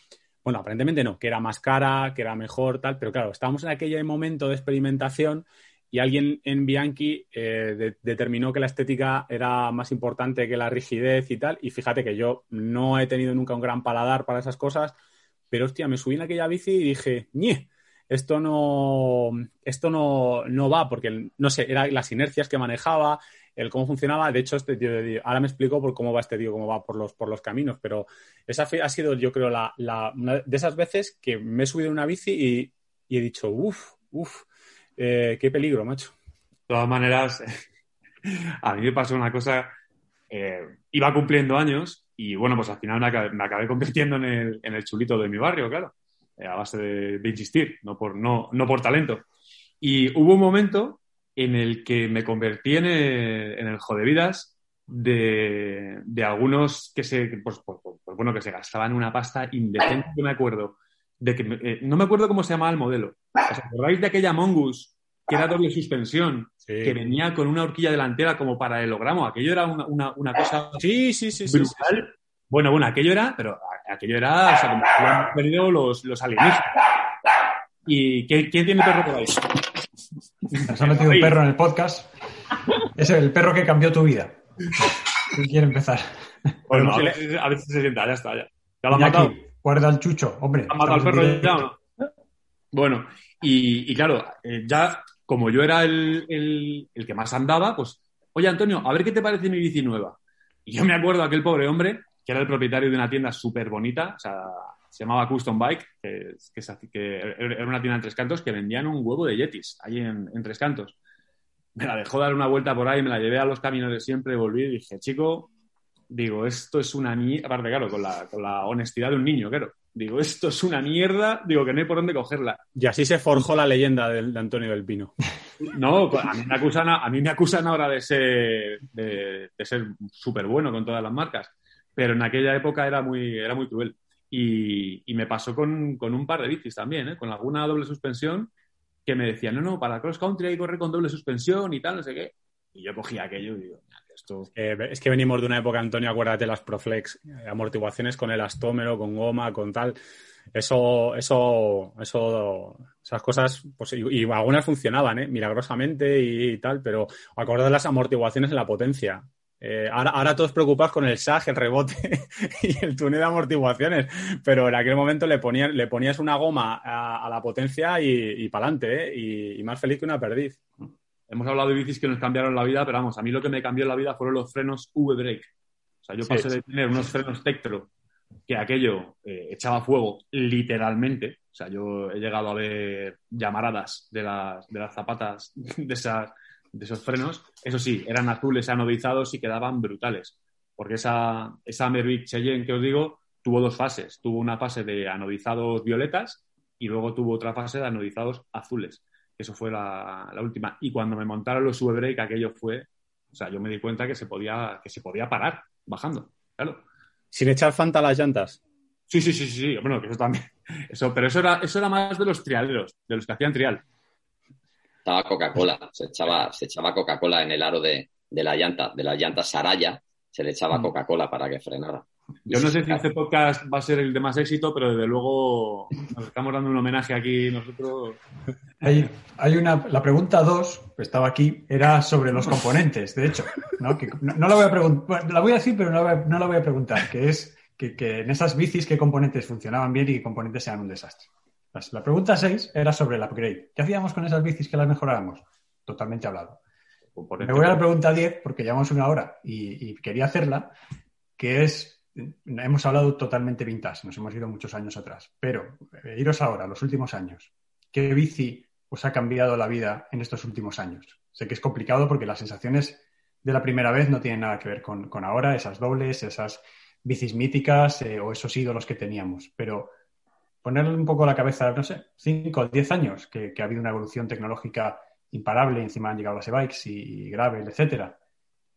bueno, aparentemente no, que era más cara, que era mejor, tal, pero claro, estábamos en aquel momento de experimentación y alguien en Bianchi eh, determinó que la estética era más importante que la rigidez y tal, y fíjate que yo no he tenido nunca un gran paladar para esas cosas, pero hostia, me subí en aquella bici y dije, ¡ñe! esto no, esto no, no va, porque no sé, eran las inercias que manejaba, el cómo funcionaba. De hecho, este tío, ahora me explico por cómo va este tío, cómo va por los, por los caminos, pero esa ha sido, yo creo, la, una de esas veces que me he subido en una bici y, he dicho, uff, uff, eh, qué peligro, macho.
De todas maneras, a mí me pasó una cosa, eh, iba cumpliendo años y bueno, pues al final me acabé, me acabé convirtiendo en el, en el chulito de mi barrio, claro. Eh, a base de, insistir, no por, no, no por talento. Y hubo un momento en el que me convertí en el, en el jodevidas de, de algunos que se, pues, pues, pues, bueno, que se gastaban una pasta indecente, me acuerdo. De que, eh, no me acuerdo cómo se llamaba el modelo. ¿Os acordáis de aquella Mongoose que era doble suspensión, que venía con una horquilla delantera como para el hologramo? Aquello era una, una, una cosa
sí, sí, sí,
brutal. Bueno, bueno, aquello era, pero aquello era, o sea, como han perdido los, los alienígenas. ¿Y quién, tiene perro por ahí?
Nos ha metido un perro en el podcast. Es el perro que cambió tu vida. ¿Quién quiere empezar?
Bueno, a veces, se sienta, ya está, ya. ¿Ya lo han matado?
Guarda el chucho, hombre.
¿Han matado al perro ya no? Bueno, y, y claro, eh, ya como yo era el, el, el, que más andaba, pues, oye Antonio, a ver qué te parece mi bici nueva. Y yo me acuerdo aquel pobre hombre que era el propietario de una tienda súper bonita, o sea, se llamaba Custom Bike, que, que, era una tienda en Tres Cantos que vendían un huevo de Yetis ahí en, Tres Cantos. Me la dejó dar una vuelta por ahí, me la llevé a los caminos de siempre, volví y dije, chico, digo, esto es una mierda, aparte, claro, con la, con la honestidad de un niño, claro. Digo, esto es una mierda, digo que no hay por dónde cogerla.
Y así se forjó la leyenda de, Antonio del Pino.
No, a mí me acusan, a, mí me acusan ahora de ser de, de ser súper bueno con todas las marcas pero en aquella época era muy, era muy cruel. Y, me pasó con, un par de bicis también, ¿eh? con alguna doble suspensión que me decían, no, no, para cross country hay que correr con doble suspensión y tal, no sé qué. Y yo cogía aquello y digo, esto...
es que venimos de una época, Antonio, acuérdate las Proflex, eh, amortiguaciones con elastómero, con goma, con tal. Eso, eso, eso, esas cosas, pues, y, algunas funcionaban, ¿eh? milagrosamente y, tal, pero acordad las amortiguaciones en la potencia. Eh, ahora, ahora, todos preocupados con el SAG, el rebote y el túnel de amortiguaciones, pero en aquel momento le, ponían, le ponías una goma a, la potencia y, y para adelante, ¿eh? y, más feliz que una perdiz.
Hemos hablado de bicis que nos cambiaron la vida, pero vamos, a mí lo que me cambió la vida fueron los frenos V-Brake. O sea, yo pasé de tener unos frenos Tektro, que aquello eh, echaba fuego literalmente. O sea, yo he llegado a ver llamaradas de las, de las zapatas de esas de esos frenos. Eso sí, eran azules anodizados y quedaban brutales. Porque esa, esa Mervic Cheyenne que os digo tuvo dos fases. Tuvo una fase de anodizados violetas y luego tuvo otra fase de anodizados azules. Eso fue la, última. Y cuando me montaron los V-Brake, aquello fue. O sea, yo me di cuenta que se podía, que se podía parar bajando. Claro.
Sin echar fanta a las llantas.
Sí, sí, sí, sí. Bueno, que eso también. Eso, pero eso era, eso era más de los trialeros, de los que hacían trial
estaba Coca-Cola, se echaba, se echaba Coca-Cola en el aro de, la llanta, de la llanta Saraya, se le echaba mm. Coca-Cola para que frenara.
Yo no sé si este podcast va a ser el de más éxito, pero desde luego nos estamos dando un homenaje aquí nosotros.
Hay, hay una, la pregunta 2, que estaba aquí, era sobre los componentes, de hecho. No, la voy a preguntar, la voy a decir, pero no, la voy a preguntar, que es que, que, en esas bicis qué componentes funcionaban bien y qué componentes eran un desastre. La pregunta 6 era sobre el upgrade. ¿Qué hacíamos con esas bicis que las mejorábamos? Totalmente hablado. Me voy a la pregunta 10 porque llevamos una hora y, quería hacerla, que es, hemos hablado totalmente vintage, nos hemos ido muchos años atrás, pero eh, iros ahora, los últimos años. ¿Qué bici os ha cambiado la vida en estos últimos años? Sé que es complicado porque las sensaciones de la primera vez no tienen nada que ver con, ahora, esas dobles, esas bicis míticas eh, o esos ídolos que teníamos, pero ponerle un poco la cabeza, no sé, 5 o 10 años que, ha habido una evolución tecnológica imparable, encima han llegado las e-bikes y, gravel, etcétera.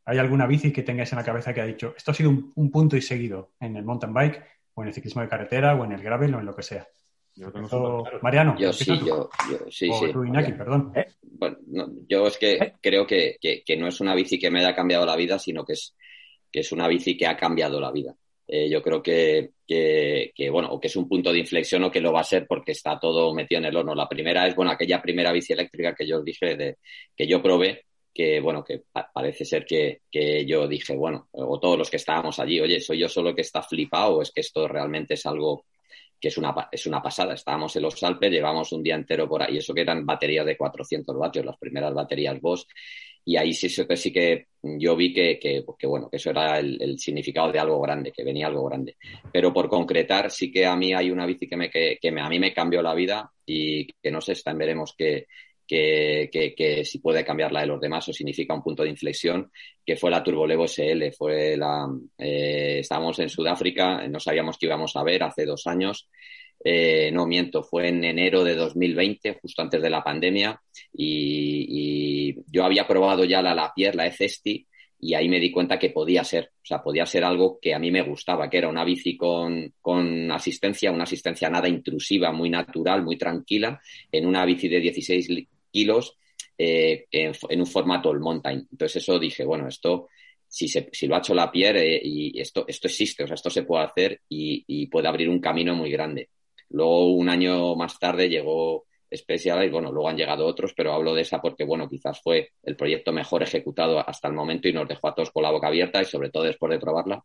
¿Hay alguna bici que tengáis en la cabeza que ha dicho, esto ha sido un, punto y seguido en el mountain bike o en el ciclismo de carretera o en el gravel o en lo que sea? Yo Mariano.
Yo sí, yo, sí, sí.
perdón.
Eh. Bueno, yo es que eh. creo que, no es una bici que me haya cambiado la vida, sino que es, que es una bici que ha cambiado la vida. Eh, yo creo que, que, bueno, o que es un punto de inflexión o que lo va a ser porque está todo metido en el horno. La primera es, bueno, aquella primera bici eléctrica que yo dije, de, que yo probé, que bueno, que parece ser que, que, yo dije, bueno, o todos los que estábamos allí, oye, soy yo solo que está flipado o es que esto realmente es algo que es una, es una pasada. Estábamos en los Alpes, llevamos un día entero por ahí, eso que eran baterías de 400 vatios, las primeras baterías Bosch, y ahí sí, sí que yo vi que, que, bueno, que eso era el, significado de algo grande, que venía algo grande. Pero por concretar, sí que a mí hay una bici que, me, que, me, a mí me cambió la vida y que no sé, está veremos que, que, que, si puede cambiar la de los demás o significa un punto de inflexión, que fue la Turbolevo SL. Fue la, eh, estábamos en Sudáfrica, no sabíamos que íbamos a ver hace dos años. Eh, no miento, fue en enero de 2020, justo antes de la pandemia, y, yo había probado ya la Lapierre, la E-Cesti, y ahí me di cuenta que podía ser, o sea, podía ser algo que a mí me gustaba, que era una bici con, con asistencia, una asistencia nada intrusiva, muy natural, muy tranquila, en una bici de 16 kilos eh, en, un formato all mountain. Entonces eso dije, bueno, esto, si, se, si lo ha hecho la Pierre eh, y esto, esto existe, o sea, esto se puede hacer y, puede abrir un camino muy grande. Luego, un año más tarde llegó Special y bueno, luego han llegado otros, pero hablo de esa porque, bueno, quizás fue el proyecto mejor ejecutado hasta el momento y nos dejó a todos con la boca abierta y sobre todo después de probarla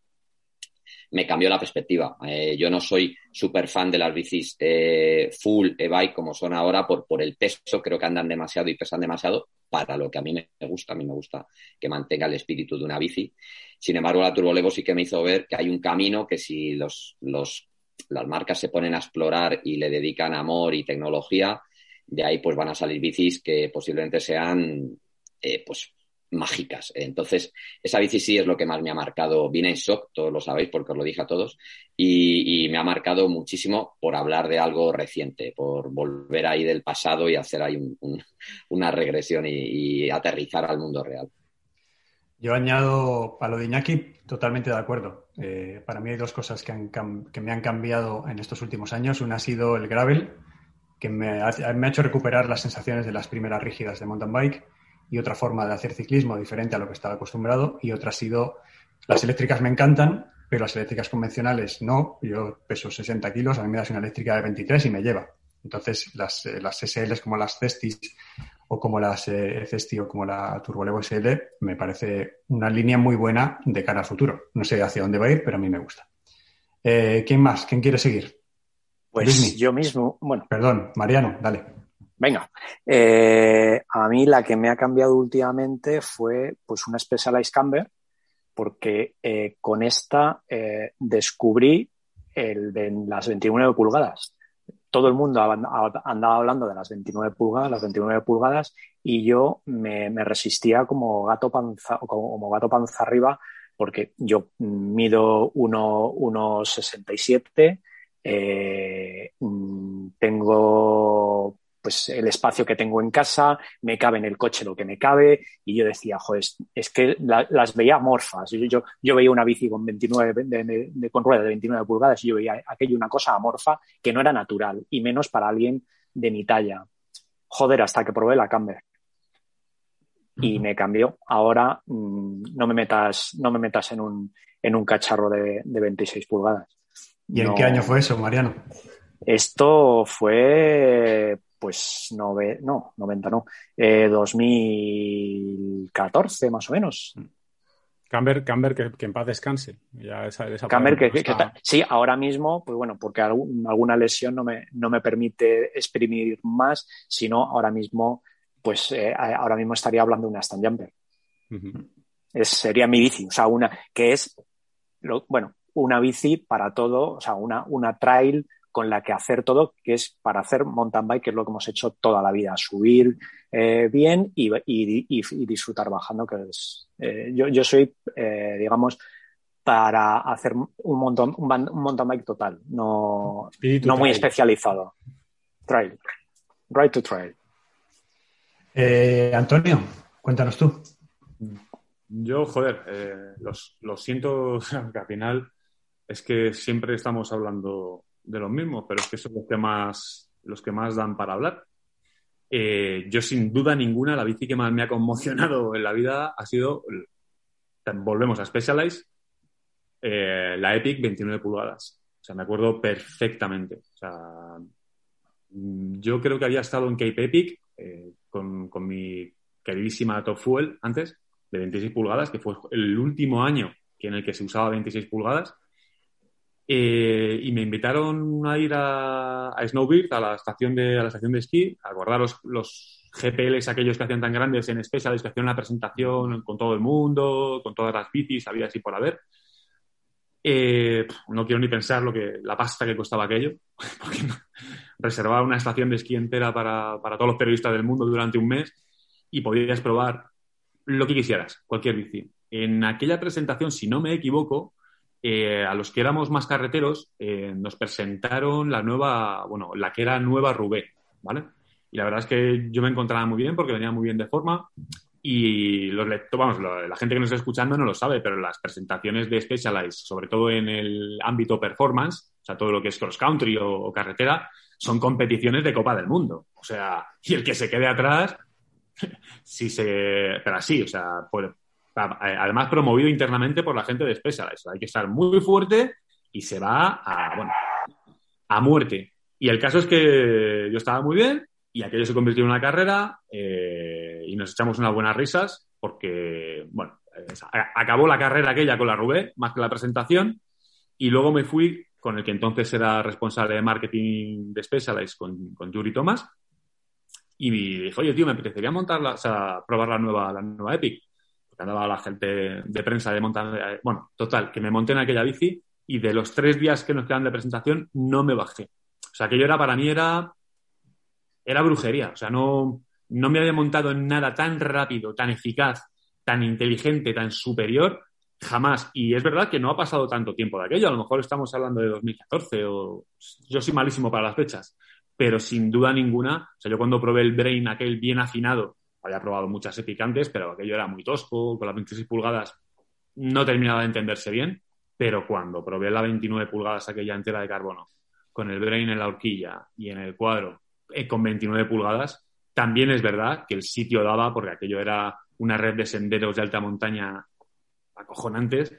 me cambió la perspectiva. Eh, yo no soy súper fan de las bicis eh, full e-bike como son ahora por, por el peso, creo que andan demasiado y pesan demasiado para lo que a mí me gusta. A mí me gusta que mantenga el espíritu de una bici. Sin embargo, la Turbolevo sí que me hizo ver que hay un camino que si los, los, las marcas se ponen a explorar y le dedican amor y tecnología, de ahí pues van a salir bicis que posiblemente sean eh, pues mágicas. Entonces, esa bici sí es lo que más me ha marcado. Vine en shock, todos lo sabéis porque os lo dije a todos, y, me ha marcado muchísimo por hablar de algo reciente, por volver ahí del pasado y hacer ahí una regresión y, aterrizar al mundo real.
Yo añado a lo de Iñaki, totalmente de acuerdo. Eh, para mí hay dos cosas que, me han cambiado en estos últimos años. Una ha sido el gravel, que me ha, hecho recuperar las sensaciones de las primeras rígidas de mountain bike y otra forma de hacer ciclismo diferente a lo que estaba acostumbrado y otra ha sido las eléctricas me encantan, pero las eléctricas convencionales no. Yo peso 60 kilos, a mí me das una eléctrica de 23 y me lleva. Entonces, las, eh, las SLs como las Cestis o como las eh, Cesti o como la Turbolevo SL me parece una línea muy buena de cara al futuro. No sé hacia dónde va a ir, pero a mí me gusta. Eh, ¿Quién más? ¿Quién quiere seguir?
Pues yo mismo. Bueno.
Perdón, Mariano, dale.
Venga, eh, a mí la que me ha cambiado últimamente fue pues una Specialized Camber, porque eh, con esta descubrí el de las 29 pulgadas. Todo el mundo andaba hablando de las 29 pulgadas, las 29 pulgadas, y yo me, resistía como gato panza, como, gato panza arriba, porque yo mido 1,67, mm, tengo pues el espacio que tengo en casa, me cabe en el coche lo que me cabe, y yo decía, joder, es, que las veía amorfas. Yo, yo, veía una bici con 29, de, con rueda de 29 pulgadas y yo veía aquello una cosa amorfa que no era natural, y menos para alguien de mi talla. Joder, hasta que probé la Camber. Y me cambió. Ahora mm, no me metas, no me metas en un, en un cacharro de, 26 pulgadas.
¿Y en qué año fue eso, Mariano?
Esto fue pues nove, no, 90 no, 2014 eh, más o menos.
Camber, Camber que, en paz descanse. Ya esa,
Camber, que, sí, ahora mismo, pues bueno, porque alguna lesión no me, no me permite exprimir más, sino ahora mismo, pues eh, ahora mismo estaría hablando de una stand jumper. es, sería mi bici, o sea, una que es, lo, bueno, una bici para todo, o sea, una, una trail con la que hacer todo, que es para hacer mountain bike, que es lo que hemos hecho toda la vida, subir eh, bien y, disfrutar bajando, que es, eh, yo, yo, soy, eh, digamos, para hacer un montón, un, mountain bike total, no, no muy especializado. Trail. Right to trail.
Antonio, cuéntanos tú.
Yo, joder, lo siento que al final es que siempre estamos hablando de los mismos, pero es que son los que más, los que más dan para hablar. Eh, yo, sin duda ninguna, la bici que más me ha conmocionado en la vida ha sido, volvemos a Specialized, eh, la Epic 29 pulgadas. O sea, me acuerdo perfectamente. O sea, yo creo que había estado en Cape Epic eh, con, con, mi queridísima Top Fuel antes, de 26 pulgadas, que fue el último año en el que se usaba 26 pulgadas. Eh, y me invitaron a ir a, a Snowbird, a la estación de, a la estación de esquí, a guardar los, los GPLs, aquellos que hacían tan grandes en Specials, que hacían una presentación con todo el mundo, con todas las bicis, había así por haber. Eh, no quiero ni pensar lo que, la pasta que costaba aquello, porque reservaba una estación de esquí entera para, para todos los periodistas del mundo durante un mes y podías probar lo que quisieras, cualquier bici. En aquella presentación, si no me equivoco, eh, a los que éramos más carreteros eh, nos presentaron la nueva, bueno, la que era nueva Rubé, ¿vale? Y la verdad es que yo me encontraba muy bien porque venía muy bien de forma y los vamos, la gente que nos está escuchando no lo sabe, pero las presentaciones de Specialized, sobre todo en el ámbito performance, o sea, todo lo que es cross country o, carretera, son competiciones de Copa del Mundo. O sea, y el que se quede atrás, si se, pero así, o sea, por, además promovido internamente por la gente de Specialized. Hay que estar muy fuerte y se va a, bueno, a muerte. Y el caso es que yo estaba muy bien y aquello se convirtió en una carrera eh, y nos echamos unas buenas risas porque, bueno, acabó la carrera aquella con la Rubé, más que la presentación, y luego me fui con el que entonces era responsable de marketing de Specialized, con, con Yuri Thomas, y me dijo, oye, tío, me apetecería montarla, o sea, probar la nueva, la nueva Epic andaba la gente de prensa de montar. Eh, bueno, total, que me monté en aquella bici y de los tres días que nos quedan de presentación no me bajé. O sea, aquello era para mí era, era brujería. O sea, no, no me había montado en nada tan rápido, tan eficaz, tan inteligente, tan superior, jamás. Y es verdad que no ha pasado tanto tiempo de aquello. A lo mejor estamos hablando de 2014 o yo soy malísimo para las fechas. Pero sin duda ninguna, o sea, yo cuando probé el Brain aquel bien afinado había probado muchas epicantes, pero aquello era muy tosco, con las 26 pulgadas no terminaba de entenderse bien, pero cuando probé la 29 pulgadas aquella entera de carbono, con el brain en la horquilla y en el cuadro eh, con 29 pulgadas, también es verdad que el sitio daba, porque aquello era una red de senderos de alta montaña acojonantes.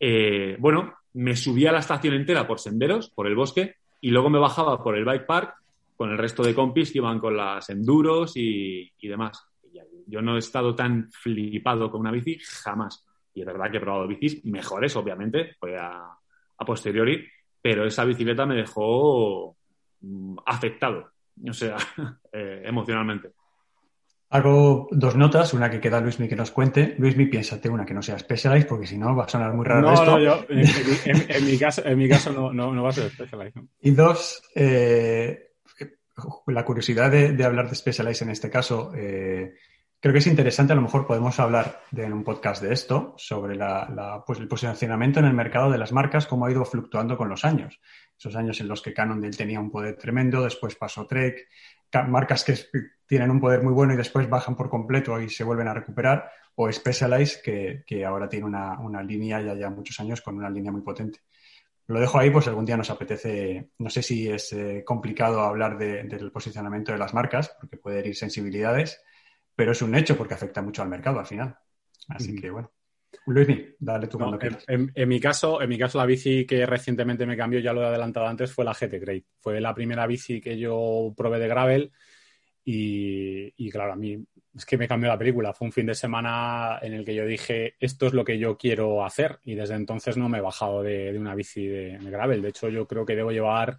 Eh, bueno, me subía a la estación entera por senderos, por el bosque, y luego me bajaba por el bike park con el resto de compis que iban con las enduros y demás. Yo no he estado tan flipado con una bici jamás. Y es verdad que he probado bicis mejores, obviamente, fue a, posteriori, pero esa bicicleta me dejó mm, afectado, o sea, eh, emocionalmente.
Hago dos notas, una que queda Luismi que nos cuente. Luismi, piénsate una que no sea Specialized, porque si no va a sonar muy raro
no,
esto.
No, yo, en, mi caso, en mi caso no, no, va a ser Specialized.
Y dos, eh, la curiosidad de, hablar de Specialized en este caso, eh, Creo que es interesante, a lo mejor podemos hablar en un podcast de esto, sobre pues el posicionamiento en el mercado de las marcas, cómo ha ido fluctuando con los años. Esos años en los que Cannondale tenía un poder tremendo, después pasó Trek, marcas que tienen un poder muy bueno y después bajan por completo y se vuelven a recuperar, o Specialized, que, ahora tiene una, línea ya ya muchos años con una línea muy potente. Lo dejo ahí, pues algún día nos apetece, no sé si es eh, complicado hablar del posicionamiento de las marcas, porque puede herir sensibilidades, pero es un hecho porque afecta mucho al mercado al final. Así que bueno. Luis, dale tú cuando quieras.
En, mi caso, en mi caso, la bici que recientemente me cambió, ya lo he adelantado antes, fue la GT Great. Fue la primera bici que yo probé de gravel y, claro, a mí es que me cambió la película. Fue un fin de semana en el que yo dije, esto es lo que yo quiero hacer y desde entonces no me he bajado de, una bici de, gravel. De hecho, yo creo que debo llevar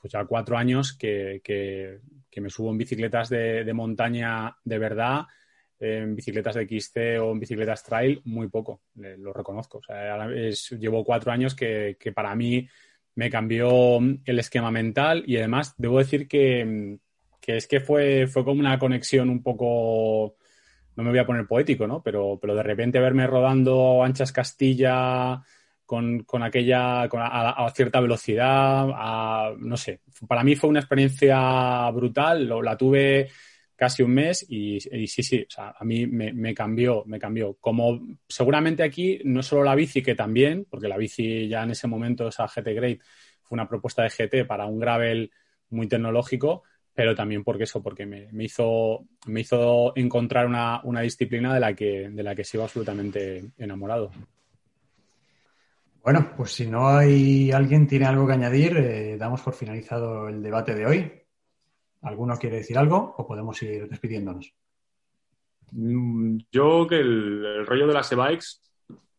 pues ya cuatro años que, que me subo en bicicletas de, montaña de verdad, en bicicletas de XC o en bicicletas trail, muy poco, lo reconozco. llevo cuatro años que, para mí me cambió el esquema mental y además debo decir que, que es que fue, fue como una conexión un poco, no me voy a poner poético, ¿no? Pero, pero de repente verme rodando Anchas Castilla con, con aquella, con a, cierta velocidad, a, no sé, para mí fue una experiencia brutal, lo, la tuve casi un mes y, sí, sí, o sea, a mí me, me, cambió, me cambió. Como seguramente aquí, no solo la bici, que también, porque la bici ya en ese momento, esa GT Great, fue una propuesta de GT para un gravel muy tecnológico, pero también porque eso, porque me, me hizo, me hizo encontrar una, una, disciplina de la, que, de la que sigo absolutamente enamorado.
Bueno, pues si no hay alguien tiene algo que añadir, eh, damos por finalizado el debate de hoy. ¿Alguno quiere decir algo o podemos ir despidiéndonos?
Mm, yo que el, rollo de las e-bikes,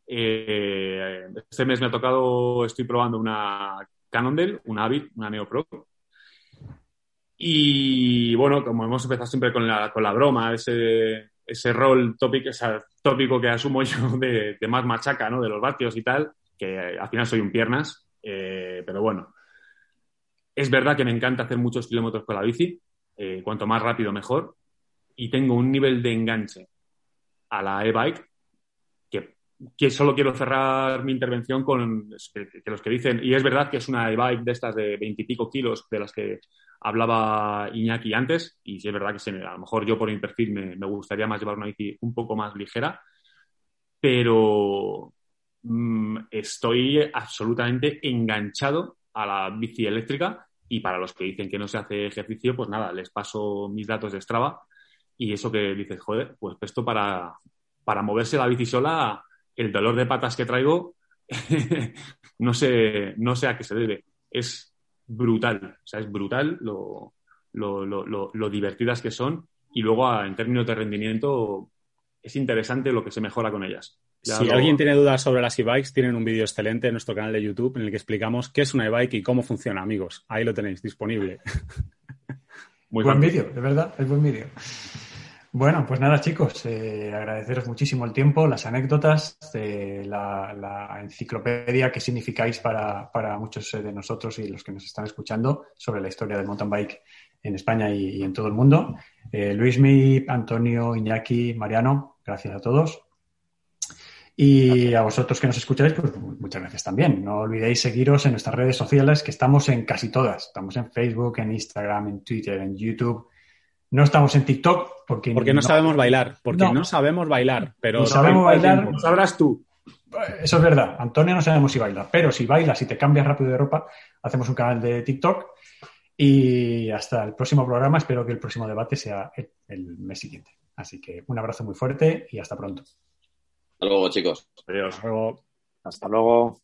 eh, este mes me ha tocado, estoy probando una Cannondale, una Avid, una Neo Pro. Y bueno, como hemos empezado siempre con la, con la broma, ese, ese rol tópico, tópico que asumo yo de, más machaca, ¿no? De los vatios y tal, que al final soy un piernas, eh, pero bueno, es verdad que me encanta hacer muchos kilómetros con la bici, eh, cuanto más rápido mejor, y tengo un nivel de enganche a la e-bike que, que, solo quiero cerrar mi intervención con que, los que dicen, y es verdad que es una e-bike de estas de veintipico kilos de las que hablaba Iñaki antes, y si es verdad que a lo mejor yo por mi perfil me, me gustaría más llevar una bici un poco más ligera, pero mmm, estoy absolutamente enganchado a la bici eléctrica y para los que dicen que no se hace ejercicio, pues nada, les paso mis datos de Strava y eso que dices, joder, pues esto para, para moverse la bici sola, el dolor de patas que traigo, no, sé, no sé a qué se debe. Es brutal, o sea, es brutal lo, lo, lo, lo divertidas que son y luego en términos de rendimiento es interesante lo que se mejora con ellas
si alguien tiene dudas sobre las e-bikes, tienen un vídeo excelente en nuestro canal de YouTube en el que explicamos qué es una e-bike y cómo funciona, amigos. Ahí lo tenéis disponible.
Muy buen vídeo, de verdad, es buen vídeo. Bueno, pues nada, chicos, eh, agradeceros muchísimo el tiempo, las anécdotas, eh, la, enciclopedia que significáis para, muchos de nosotros y los que nos están escuchando sobre la historia del mountain bike en España y, en todo el mundo. Eh, Luismi, Antonio, Iñaki, Mariano, gracias a todos. Y a vosotros que nos escucháis, pues muchas gracias también. No olvidéis seguiros en nuestras redes sociales, que estamos en casi todas. Estamos en Facebook, en Instagram, en Twitter, en YouTube. No estamos en TikTok porque,
porque no, sabemos bailar. Porque no, sabemos bailar. Pero no
sabemos bailar.
Sabrás tú.
Eso es verdad. Antonio no sabemos si baila. Pero si bailas y te cambias rápido de ropa, hacemos un canal de TikTok. Y hasta el próximo programa. Espero que el próximo debate sea el mes siguiente. Así que un abrazo muy fuerte y hasta pronto.
Hasta luego, chicos.
Adiós. Hasta luego.